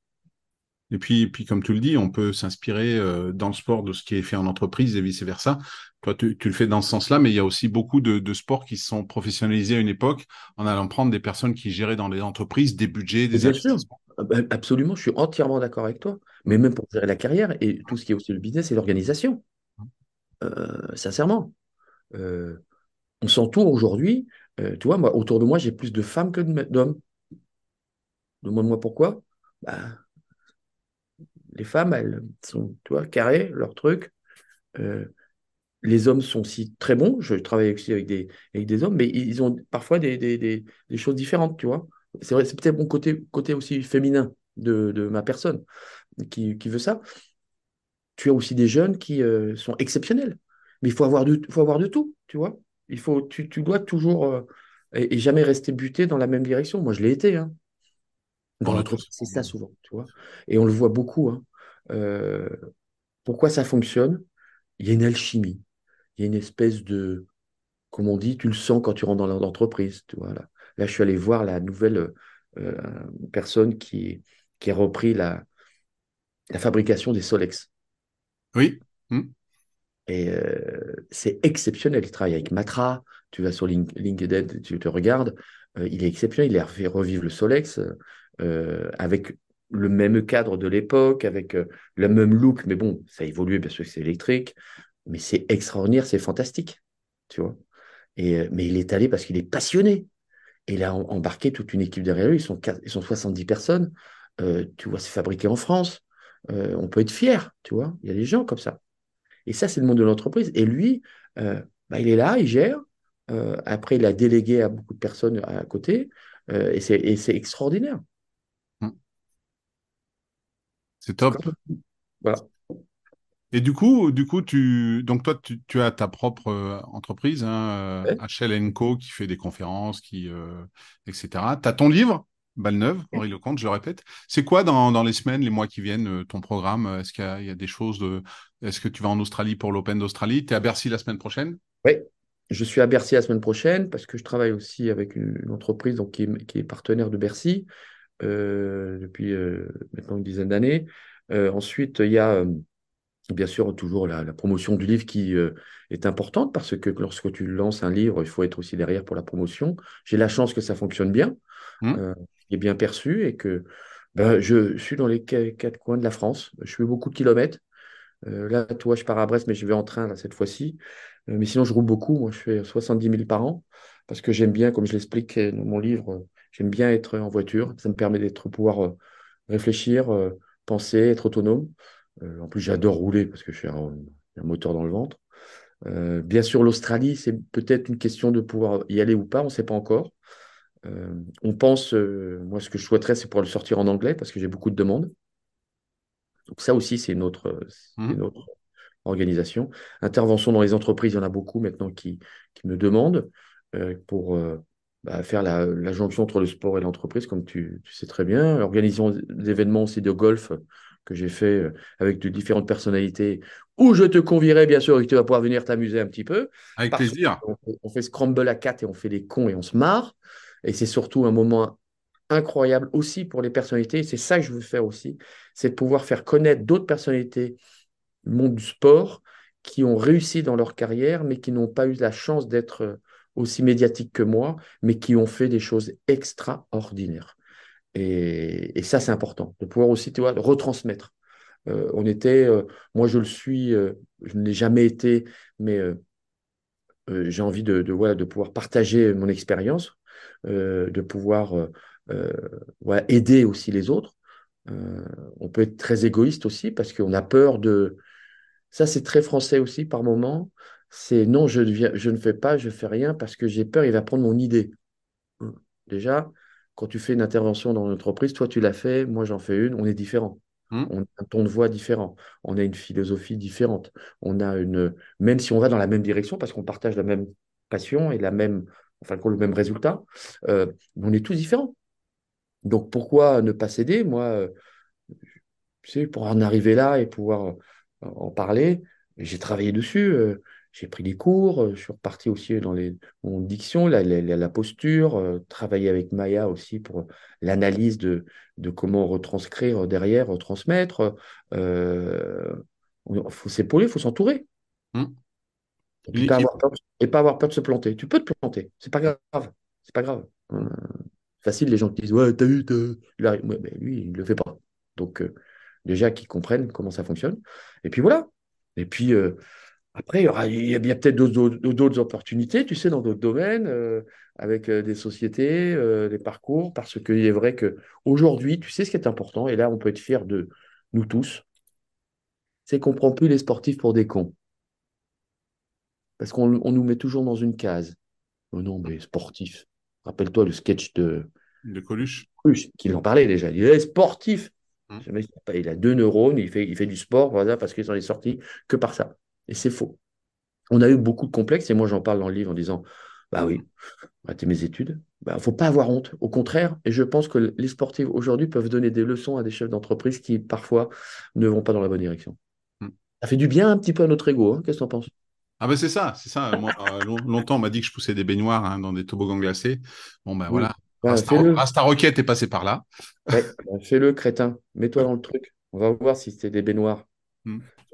Speaker 1: Et puis, puis, comme tu le dis, on peut s'inspirer euh, dans le sport de ce qui est fait en entreprise et vice-versa. Toi, tu, le fais dans ce sens-là, mais il y a aussi beaucoup de, sports qui se sont professionnalisés à une époque en allant prendre des personnes qui géraient dans les entreprises des budgets, des
Speaker 2: investissements. Ah bah, absolument, je suis entièrement d'accord avec toi. Mais même pour gérer la carrière et tout ce qui est aussi le business et l'organisation. Euh, sincèrement. Euh, on s'entoure aujourd'hui. Tu vois, moi, autour de moi, j'ai plus de femmes que d'hommes. Demande-moi pourquoi. Bah, les femmes, elles sont, tu vois, carrées, leur truc. les hommes sont aussi très bons. Je travaille aussi avec des, avec des hommes, mais ils ont parfois des, des, des choses différentes, tu vois. C'est vrai, c'est peut-être mon côté, côté aussi féminin de, de ma personne qui, qui, veut ça. Tu as aussi des jeunes qui euh, sont exceptionnels. Mais il faut avoir, de, faut avoir de tout, tu vois. Il faut, tu, tu dois toujours euh, et, jamais rester buté dans la même direction. Moi, je l'ai été. Hein. Dans c'est ça souvent, tu vois. Et on le voit beaucoup. Hein. Euh, pourquoi ça fonctionne? Il y a une alchimie. Il y a une espèce de, comme on dit, tu le sens quand tu rentres dans l'entreprise. Tu vois, là. Là, je suis allé voir la nouvelle euh, personne qui, qui a repris la, la fabrication des Solex.
Speaker 1: Oui.
Speaker 2: Hmm. Et euh, c'est exceptionnel. Il travaille avec Matra. Tu vas sur LinkedIn, tu te regardes. Euh, il est exceptionnel. Il a fait revivre le Solex avec le même cadre de l'époque, avec le même look. Mais bon, ça a évolué parce que c'est électrique. Mais c'est extraordinaire, c'est fantastique. Tu vois. Et, mais il est allé parce qu'il est passionné. Et il a embarqué toute une équipe derrière lui. Ils sont, ils sont 70 personnes. Euh, tu vois, c'est fabriqué en France. Euh, on peut être fier, tu vois. Il y a des gens comme ça. Et ça, c'est le monde de l'entreprise. Et lui, euh, bah, il est là, il gère. après, il a délégué à beaucoup de personnes à côté. et c'est extraordinaire.
Speaker 1: C'est top.
Speaker 2: Voilà.
Speaker 1: Et du coup, du coup, tu donc toi, tu, as ta propre euh, entreprise, hein, euh, Co, qui fait des conférences, qui euh, etc. Tu as ton livre, Balle neuve, Henri Lecomte, je le répète. C'est quoi dans, les semaines, les mois qui viennent, ton programme? Est-ce qu'il y, a des choses de Est-ce que tu vas en Australie pour l'Open d'Australie? Tu es à Bercy la semaine prochaine?
Speaker 2: Oui, je suis à Bercy la semaine prochaine parce que je travaille aussi avec une, entreprise donc, qui, est, partenaire de Bercy depuis maintenant une dizaine d'années. ensuite, il y a bien sûr toujours la, promotion du livre qui euh, est importante parce que lorsque tu lances un livre, il faut être aussi derrière pour la promotion. J'ai la chance que ça fonctionne bien, mmh. euh, est bien perçu et que ben, je suis dans les quatre coins de la France. Je fais beaucoup de kilomètres. Euh, là, toi, je pars à Brest, mais je vais en train là, cette fois-ci. mais sinon, je roule beaucoup. Moi, je fais 70 000 par an parce que j'aime bien, comme je l'explique dans mon livre, j'aime bien être en voiture. Ça me permet d'être pouvoir réfléchir, penser, être autonome. Euh, en plus, j'adore rouler parce que je suis un, moteur dans le ventre. Euh, bien sûr, l'Australie, c'est peut-être une question de pouvoir y aller ou pas, on ne sait pas encore. Euh, on pense, moi, ce que je souhaiterais, c'est pouvoir le sortir en anglais parce que j'ai beaucoup de demandes. Donc, ça aussi, c'est notre, mmh. organisation. Intervention dans les entreprises, il y en a beaucoup maintenant qui, qui me demandent pour bah, faire la, jonction entre le sport et l'entreprise, comme tu, tu, sais très bien. Organisation d'événements aussi de golf que j'ai fait euh, avec de différentes personnalités, où je te convierai bien sûr et que tu vas pouvoir venir t'amuser un petit peu.
Speaker 1: Avec plaisir.
Speaker 2: On fait, scramble à 4 et on fait les cons et on se marre. Et c'est surtout un moment incroyable aussi pour les personnalités. C'est ça que je veux faire aussi, c'est de pouvoir faire connaître d'autres personnalités du monde du sport qui ont réussi dans leur carrière, mais qui n'ont pas eu la chance d'être aussi médiatiques que moi, mais qui ont fait des choses extraordinaires. Et, ça, c'est important, de pouvoir aussi, tu vois, retransmettre. Euh, on était, euh, moi je le suis, euh, je ne l'ai jamais été, mais j'ai envie de, pouvoir partager mon expérience, de pouvoir aider aussi les autres. on peut être très égoïste aussi parce qu'on a peur de. Ça, c'est très français aussi par moment. C'est non, je, je ne fais pas, je fais rien parce que j'ai peur, il va prendre mon idée. Déjà, quand tu fais une intervention dans une entreprise, toi tu l'as fait, moi j'en fais une, on est différent. Hmm. On a un ton de voix différent, on a une philosophie différente, on a une, même si on va dans la même direction parce qu'on partage la même passion et la même, enfin le même résultat, euh, on est tous différents. Donc pourquoi ne pas céder Moi, euh, tu sais, pour en arriver là et pouvoir euh, en parler, j'ai travaillé dessus j'ai pris des cours, euh, je suis reparti aussi dans les, mon diction, la, la, posture, euh, travailler avec Maya aussi pour l'analyse de, de comment retranscrire derrière, retransmettre. Euh, il faut s'épauler, il faut s'entourer. Hum. Et, pas avoir peur, et pas avoir peur de se planter. Tu peux te planter, c'est pas grave. C'est pas grave. facile, les gens qui disent Ouais, t'as vu, il arrive. mais lui, il le fait pas. Donc, déjà qu'ils comprennent comment ça fonctionne. Et puis voilà. Et puis, après, il y, a, peut-être d'autres opportunités, tu sais, dans d'autres domaines, euh, avec euh, des sociétés, euh, des parcours, parce qu'il est vrai qu'aujourd'hui, tu sais ce qui est important, et là, on peut être fier de nous tous, c'est qu'on ne prend plus les sportifs pour des cons. Parce qu'on nous met toujours dans une case. Oh non, mais sportif. Rappelle-toi le sketch de.
Speaker 1: De Coluche.
Speaker 2: Coluche, qui en parlait déjà. Il est sportif. Hum. Il a deux neurones, il fait, il fait du sport, voilà, parce qu'il s'en est sorti que par ça. Et c'est faux. On a eu beaucoup de complexes, et moi j'en parle dans le livre en disant, bah oui, raté mes études, il bah, ne faut pas avoir honte. Au contraire, et je pense que les sportifs aujourd'hui peuvent donner des leçons à des chefs d'entreprise qui parfois ne vont pas dans la bonne direction. Hmm. Ça fait du bien un petit peu à notre ego, hein. qu'est-ce que tu en penses?
Speaker 1: Ah ben c'est ça, c'est ça. Moi, euh, longtemps on m'a dit que je poussais des baignoires hein, dans des toboggans glacés. Bon ben voilà, bah, Rasta, Rocket est passé par là.
Speaker 2: Ouais, bah, fais-le crétin, mets-toi dans le truc. On va voir si c'était des baignoires.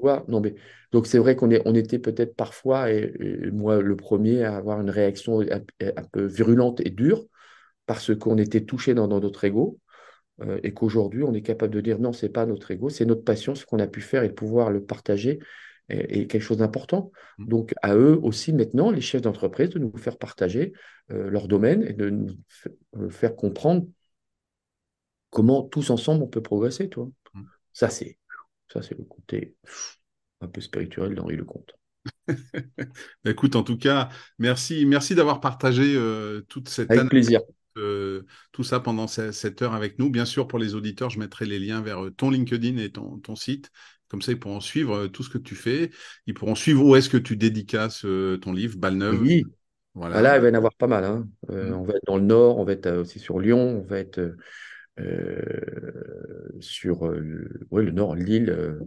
Speaker 2: Non mais donc c'est vrai qu'on on était peut-être parfois, et, moi le premier, à avoir une réaction un, peu virulente et dure, parce qu'on était touché dans, notre ego, euh, et qu'aujourd'hui on est capable de dire non, c'est pas notre ego, c'est notre passion, ce qu'on a pu faire et de pouvoir le partager est, quelque chose d'important. Mmh. Donc à eux aussi maintenant, les chefs d'entreprise, de nous faire partager euh, leur domaine et de nous euh, faire comprendre comment tous ensemble on peut progresser, toi. Mmh. Ça c'est ça c'est le côté un peu spirituel d'Henri Lecomte. [LAUGHS]
Speaker 1: Bah, écoute, en tout cas, merci, merci d'avoir partagé euh, toute cette
Speaker 2: avec plaisir.
Speaker 1: Euh, tout ça pendant cette heure avec nous. Bien sûr, pour les auditeurs, je mettrai les liens vers euh, ton LinkedIn et ton, ton site. Comme ça, ils pourront suivre tout ce que tu fais. Ils pourront suivre où est-ce que tu dédicaces ton livre, Balneuve.
Speaker 2: Oui. Voilà. Là, il va y en avoir pas mal. Hein. Mm. On va être dans le Nord, on va être aussi sur Lyon, on va être sur ouais, le Nord, Lille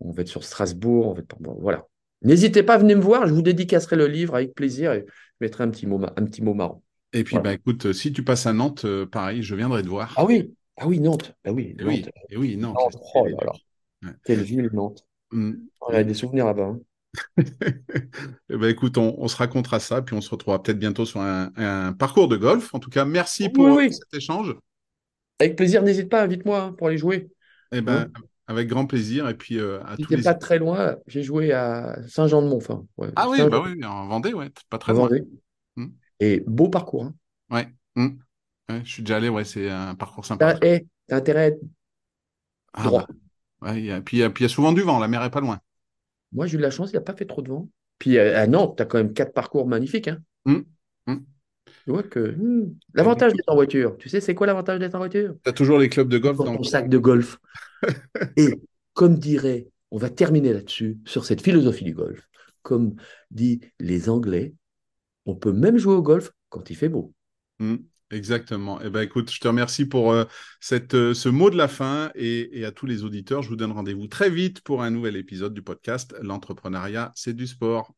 Speaker 2: on va être sur Strasbourg, on va être... voilà. N'hésitez pas à venir me voir, je vous dédicacerai le livre avec plaisir et je mettrai un petit mot, un petit mot marrant.
Speaker 1: Et puis, bah, écoute, si tu passes à Nantes, euh, pareil, je viendrai te voir.
Speaker 2: Ah oui, ah oui, Nantes. Ah oui,
Speaker 1: Nantes. Oui, et oui, Nantes.
Speaker 2: oh. Quelle ville, Nantes. Mm. On a des souvenirs là-bas. Hein. [LAUGHS]
Speaker 1: Eh ben, écoute, on, se racontera ça, puis on se retrouvera peut-être bientôt sur un, parcours de golf. En tout cas, merci pour cet échange.
Speaker 2: Avec plaisir, n'hésite pas, invite-moi hein, pour aller jouer.
Speaker 1: Eh ben, hein avec grand plaisir. Et puis, euh, à
Speaker 2: tous les... pas très loin. J'ai joué à Saint-Jean-de-Montfort.
Speaker 1: ah oui, bah oui, en Vendée, ouais, pas très loin.
Speaker 2: Hmm. Et beau parcours. Hein.
Speaker 1: Hmm. Ouais. Je suis déjà allé, ouais, c'est un parcours sympa.
Speaker 2: T'as as intérêt
Speaker 1: ah, droit. Bah, ouais, et puis, il y a souvent du vent, la mer est pas loin.
Speaker 2: Moi, j'ai eu de la chance, il n'y a pas fait trop de vent. Puis à Nantes, tu as quand même quatre parcours magnifiques. Hein. Hmm. Tu vois que l'avantage d'être en voiture, tu sais, c'est quoi l'avantage d'être en voiture?
Speaker 1: Tu as toujours les clubs de golf
Speaker 2: dans ton sac de golf. [LAUGHS] Et comme dirait, on va terminer là-dessus, sur cette philosophie du golf. Comme dit les Anglais, on peut même jouer au golf quand il fait beau.
Speaker 1: Hmm, exactement. Eh ben, écoute, je te remercie pour euh, cette, euh, ce mot de la fin et, et, à tous les auditeurs, je vous donne rendez-vous très vite pour un nouvel épisode du podcast L'entrepreneuriat, c'est du sport.